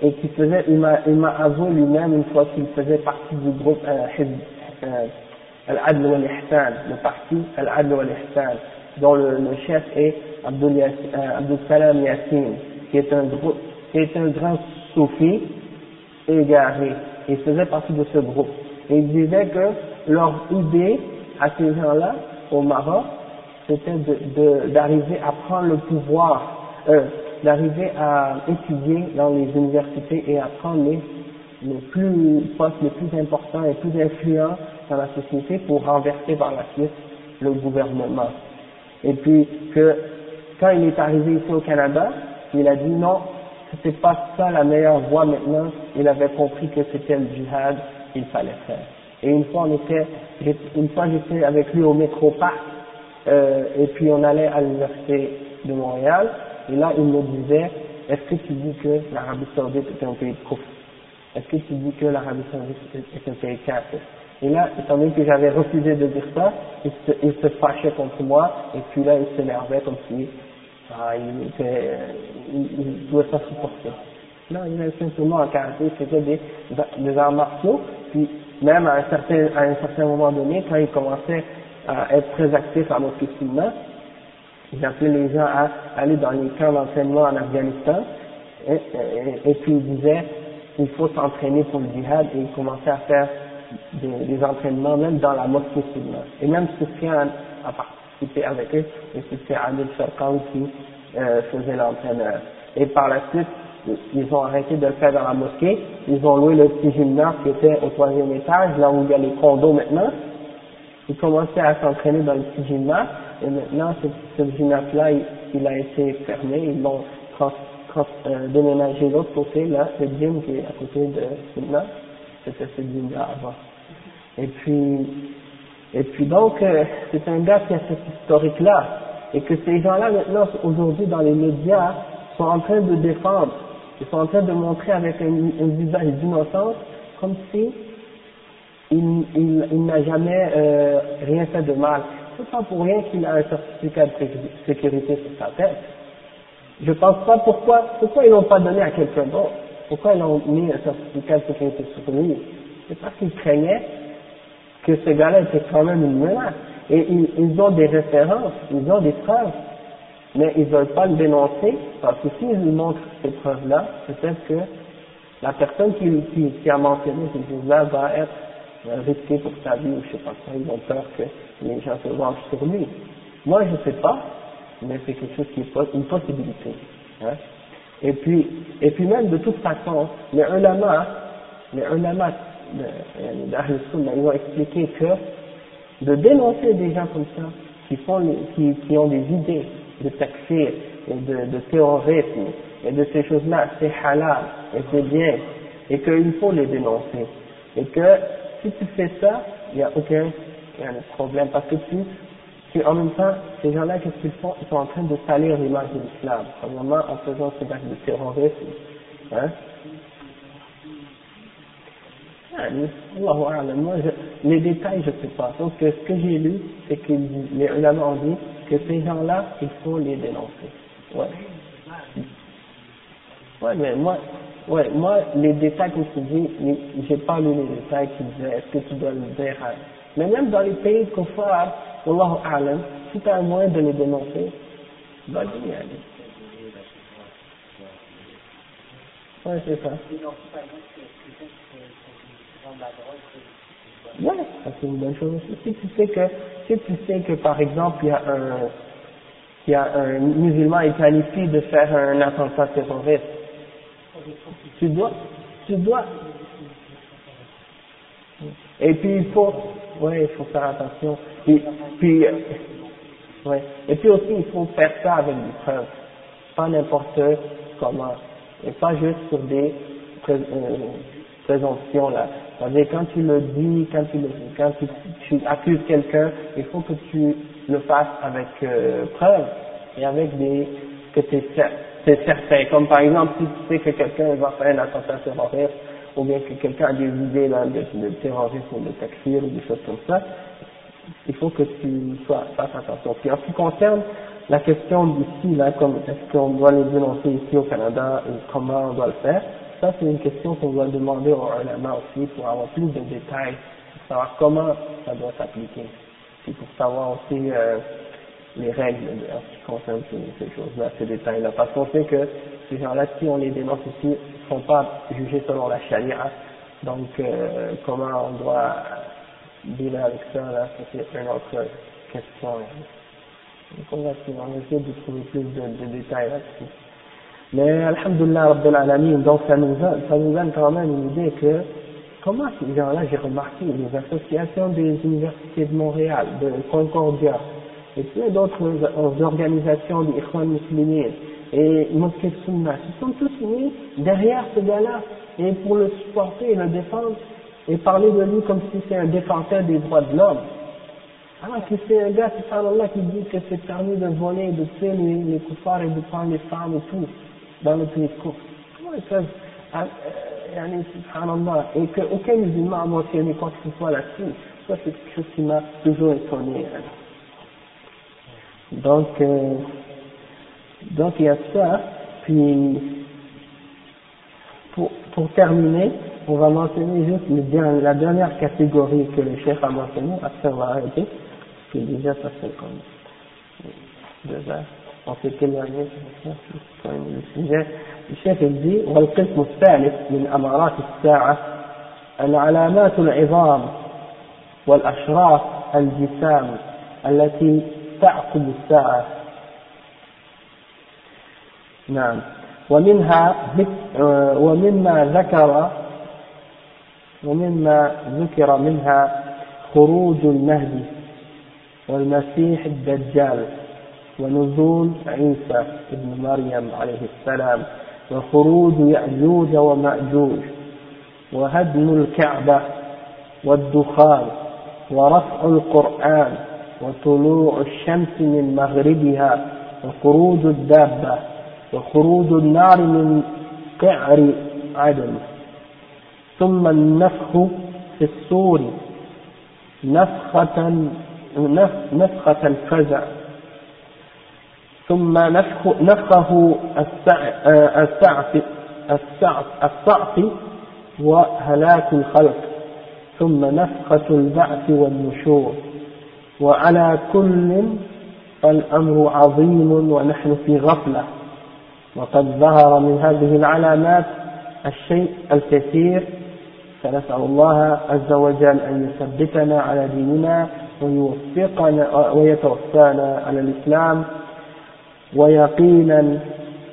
et qui faisait, il m'a, il m'a avoué lui-même une fois qu'il faisait partie du groupe euh, euh, Al-Adl wal-Ihsan, le parti Al-Adl wal-Ihsan, dont le, le, chef est Abdul, euh, Abdul Salam Yassine, qui est un groupe, qui est un grand soufi égaré, il faisait partie de ce groupe. Et il disait que leur idée à ces gens-là, au Maroc, c'était de, d'arriver à prendre le pouvoir, euh, d'arriver à étudier dans les universités et à prendre les, les plus postes les plus importants et plus influents dans la société pour renverser par la suite le gouvernement. Et puis que quand il est arrivé ici au Canada, il a dit non, c'était pas ça la meilleure voie maintenant, il avait compris que c'était le djihad qu'il fallait faire. Et une fois on était, une fois j'étais avec lui au métro parc, euh, et puis on allait à l'université de Montréal, et là, il me disait, est-ce que tu dis que l'Arabie Saoudite est un pays de Est-ce que tu dis que l'Arabie Saoudite est un pays kafir? Et là, étant donné que j'avais refusé de dire ça, il se, fâchait contre moi, et puis là, il s'énervait comme si ah, il, était, il, il pouvait pas supporter. Non, il avait simplement en karaté, c'était des, des arts martiaux, puis même à un certain, un moment donné, quand il commençait à être très actifs à mosquée Appelaient les gens à aller dans les camps d'entraînement en Afghanistan. Et, puis ils disaient, il faut s'entraîner pour le djihad et ils commençaient à faire des, entraînements même dans la mosquée Sunna. Et même Soufiane a participé avec eux, et c'était Adil Sharqawi qui euh, faisait l'entraîneur. Et par la suite, ils ont arrêté de le faire dans la mosquée, ils ont loué le petit gymnase qui était au troisième étage, là où il y a les condos maintenant. Ils commençaient à s'entraîner dans le petit gymnase, et maintenant ce, ce gymnase-là, il, a été fermé, ils l'ont euh, déménagé de l'autre côté, là, le gym qui est à côté de c'était ce gym-là avant. Et puis, et puis donc, euh, c'est un gars qui a cette historique-là, et que ces gens-là maintenant, aujourd'hui dans les médias, sont en train de défendre. Ils sont en train de montrer avec un, visage d'innocence, comme si il, il, il n'a jamais euh, rien fait de mal. C'est pas pour rien qu'il a un certificat de sécurité sur sa tête. Je pense pas pourquoi, pourquoi ils l'ont pas donné à quelqu'un d'autre? Pourquoi ils ont mis un certificat de sécurité sur lui? C'est parce qu'ils craignaient que ce gars-là était quand même une menace. Et ils, ont des références, ils ont des preuves mais ils ne veulent pas le dénoncer parce que s'ils lui montrent ces preuves-là, peut-être que la personne qui a mentionné ces choses-là va être euh, risquée pour sa vie ou je sais pas quoi, ils ont peur que les gens se vengent sur lui. Moi je sais pas, mais c'est quelque chose qui est une possibilité. Hein. Et puis, et puis même de toute façon, les ulama, les ulama d'Ahl Sunnah, ils ont expliqué que de dénoncer des gens comme ça, qui font qui, qui ont des idées de takfir et de, de terrorisme et de ces choses-là, c'est halal et c'est bien et qu'il faut les dénoncer. Et que si tu fais ça, il n'y a aucun problème parce que tu, tu en même temps, ces gens-là, qu'est-ce qu'ils font? Ils sont en train de salir l'image de l'islam, premièrement en faisant ces actes de terrorisme. Hein moi, les détails, je ne sais pas. Donc, ce que j'ai lu, c'est que les ulama ont dit que ces gens-là, il faut les dénoncer. Ouais. Ouais, mais moi, ouais, moi, les détails, comme tu dis, j'ai pas lu les détails qui disaient, est-ce que tu dois le dire Mais même dans les pays Kofar, Wallahu a'lam, si tu as un moyen de les dénoncer, vas-y, allez. Ouais, c'est ça. Ouais, c'est une bonne chose. Si tu sais que, si tu sais que par exemple il y a un, il y a un musulman qui planifie de faire un attentat terroriste, tu dois, tu dois. Et puis il faut, ouais, il faut faire attention. Et puis, ouais. Et puis aussi il faut faire ça avec des preuves, pas n'importe comment, et pas juste sur des euh, présomptions là. C'est-à-dire quand tu le dis, quand tu, le, quand tu, tu accuses quelqu'un, il faut que tu le fasses avec euh, preuve et avec des que c'est certain. Comme par exemple si tu sais que quelqu'un va faire un attentat terroriste ou bien que quelqu'un a des idées là, de, de terrorisme ou de takfir ou des choses comme ça, il faut que tu fasses attention. Puis en ce qui concerne la question d'ici, là, comme est-ce qu'on doit les dénoncer ici au Canada et comment on doit le faire, ça, c'est une question qu'on doit demander aux ulama aussi pour avoir plus de détails, pour savoir comment ça doit s'appliquer. Et pour savoir aussi euh, les règles en ce qui concerne ces, choses-là, ces détails-là. Parce qu'on sait que ces gens-là, si on les dénonce ici, ne sont pas jugés selon la charia. Donc, euh, comment on doit dealer avec ça, là, c'est une autre question. Donc, on va, essayer de trouver plus de, détails là-dessus. Mais Alhamdulillah Rabbil Alamin, donc ça nous, donne, ça nous donne quand même une idée que comment ces gens-là, j'ai remarqué, les associations des universités de Montréal, de Concordia, et plein d'autres organisations des Ikhwan et Mosquée Sunna, ils sont tous mis derrière ce gars-là, et pour le supporter et le défendre, et parler de lui comme si c'est un défenseur des droits de l'homme. Alors que c'est un gars, là qui dit que c'est permis de voler, de tuer les, les et de prendre les femmes et tout dans le pays de Comment ils peuvent, subhanallah, et qu'aucun musulman a mentionné quoi que ce soit là-dessus. Ça, c'est quelque chose qui m'a toujours étonné. Donc, euh, donc il y a ça, puis pour, pour terminer, on va mentionner juste le, la dernière catégorie que le chef a mentionnée, après on va arrêter, qu'il disait, ça fait comme deux heures. On s'est éloigné du sujet. الشيخ يجي والقسم الثالث من أمارات الساعة العلامات العظام والأشراف الجسام التي تعقب الساعة. نعم. ومنها ومما ذكر ومما ذكر منها خروج المهدي والمسيح الدجال ونزول عيسى ابن مريم عليه السلام وخروج يأجوج ومأجوج وهدم الكعبة والدخان ورفع القرآن وطلوع الشمس من مغربها وخروج الدابة وخروج النار من قعر عدن. ثم النفخ في الصور نفخة نفخة الفزع. ثم نفخ نفخه السعف السعف وهلاك الخلق. ثم نفخة البعث والنشور. وعلى كل فالأمر عظيم ونحن في غفلة. وقد ظهر من هذه العلامات الشيء الكثير فنسأل الله عز وجل أن يثبتنا على ديننا ويوفقنا ويتوفانا على الإسلام. ويقينا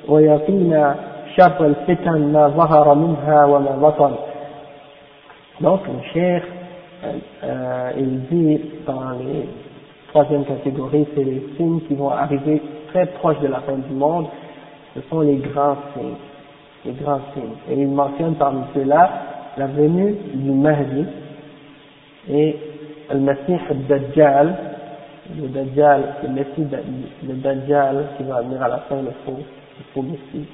ويقينا شر الفتن ما ظهر منها وما بطن. Donc le euh, il dit dans les troisième catégorie, c'est les signes qui vont arriver très proches de la fin du monde, ce sont les grands signes, les grands signes. Et il mentionne parmi ceux-là la venue du Mahdi et le Messie al-Dajjal, le Dajjal, le Messie, le Dajjal qui va venir à la fin, le faux, le faux Messie.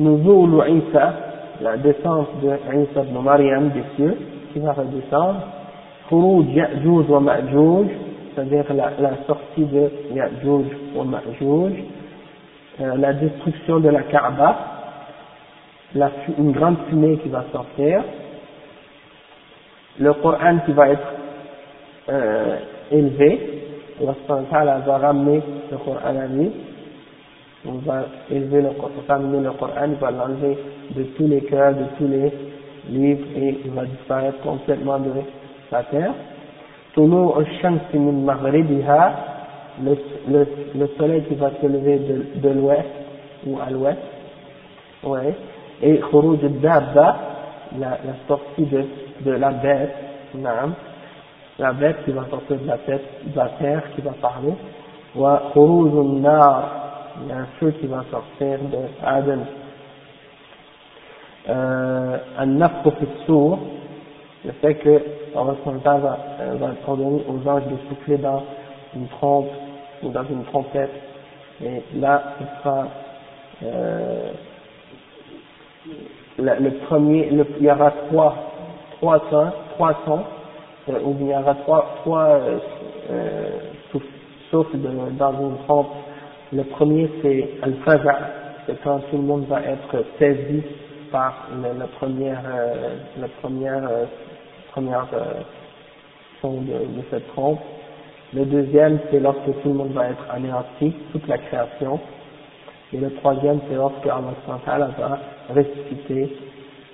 Nuzul Isa, la descente de Isa ibn Maryam des cieux, qui va redescendre. C'est-à-dire la, la, sortie de Ya'juj euh, la destruction de la Kaaba, une grande fumée qui va sortir, le Coran qui va être euh, élevé, Allah va ramener le Coran à lui, on va élever le Coran, ramener va l'enlever de tous les cœurs, de tous les livre et il va disparaître complètement de la terre. Le, le, le soleil qui va se lever de, de l'ouest ou à l'ouest. Ouais. Et khuruj dabba la, la sortie de, de la bête. Naam. La bête qui va sortir de la, tête, de la terre, qui va parler. Wa khuruj nar. Il y a un feu qui va sortir de Adam euh, un fi sour le fait que Allah va, va ordonner aux anges de souffler dans une trompe ou dans une trompette et là il sera euh, le, premier, il y aura trois, trois sons, trois sons, euh, ou il y aura trois, trois euh, euh, souffles dans une trompe. Le premier c'est Al-Faza, c'est quand tout le monde va être saisi le, la première, euh, première, euh, première euh, son de, cette trompe. Le deuxième c'est lorsque tout le monde va être anéanti, toute la création. Et le troisième, c'est lorsque Allah va ressusciter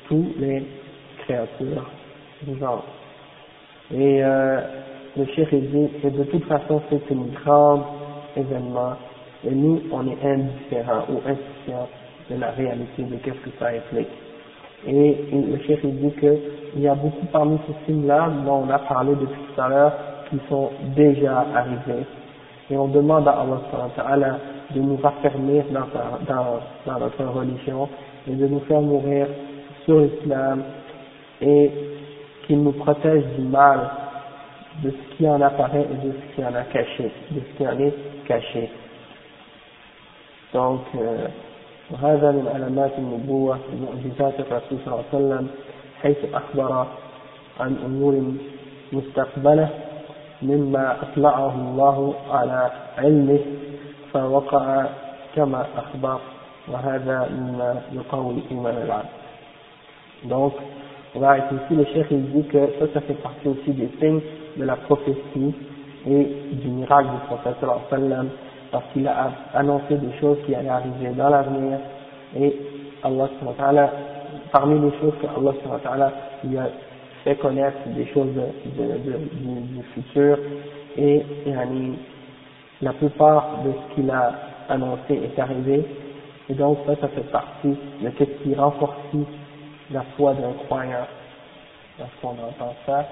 tous les créatures du genre. Et euh, le cheikh dit que de toute façon c'est un grand événement et nous on est indifférents ou insouciants de la réalité de qu'est-ce que ça implique. Et le cheikh dit qu'il y a beaucoup parmi ces signes-là dont on a parlé depuis tout à l'heure qui sont déjà arrivés. Et on demande à Allah de nous raffermir dans, dans, dans notre religion et de nous faire mourir sur l'islam et qu'il nous protège du mal, de ce qui en apparaît et de ce qui en a caché, de ce qui en est caché. Donc, وهذا من علامات النبوة ومعجزات الرسول صلى الله عليه وسلم حيث أخبر عن أمور مستقبلة مما أطلعه الله على علمه فوقع كما أخبر وهذا مما يقوي إيمان العبد donc on va arrêter ici le chef il dit que ça ça fait partie aussi des signes de la prophétie et du miracle du prophète sallam parce qu'il a annoncé des choses qui allaient arriver dans l'avenir. Et Allah parmi les choses que Allah lui a fait connaître des choses du, futur. Et la plupart de ce qu'il a annoncé est arrivé. Et donc ça, ça fait partie de ce qui renforce la foi d'un croyant. Lorsqu'on entend ça,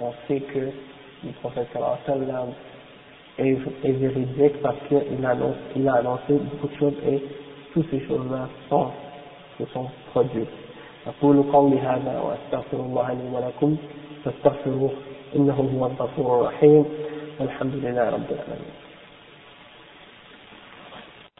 on sait que le prophète sallam est, est véridique parce qu'il a, il a annoncé beaucoup de choses et toutes ces choses-là sont, se sont produites. أقول قولي هذا وأستغفر الله لي ولكم فاستغفروه إنه هو الغفور الرحيم والحمد لله رب العالمين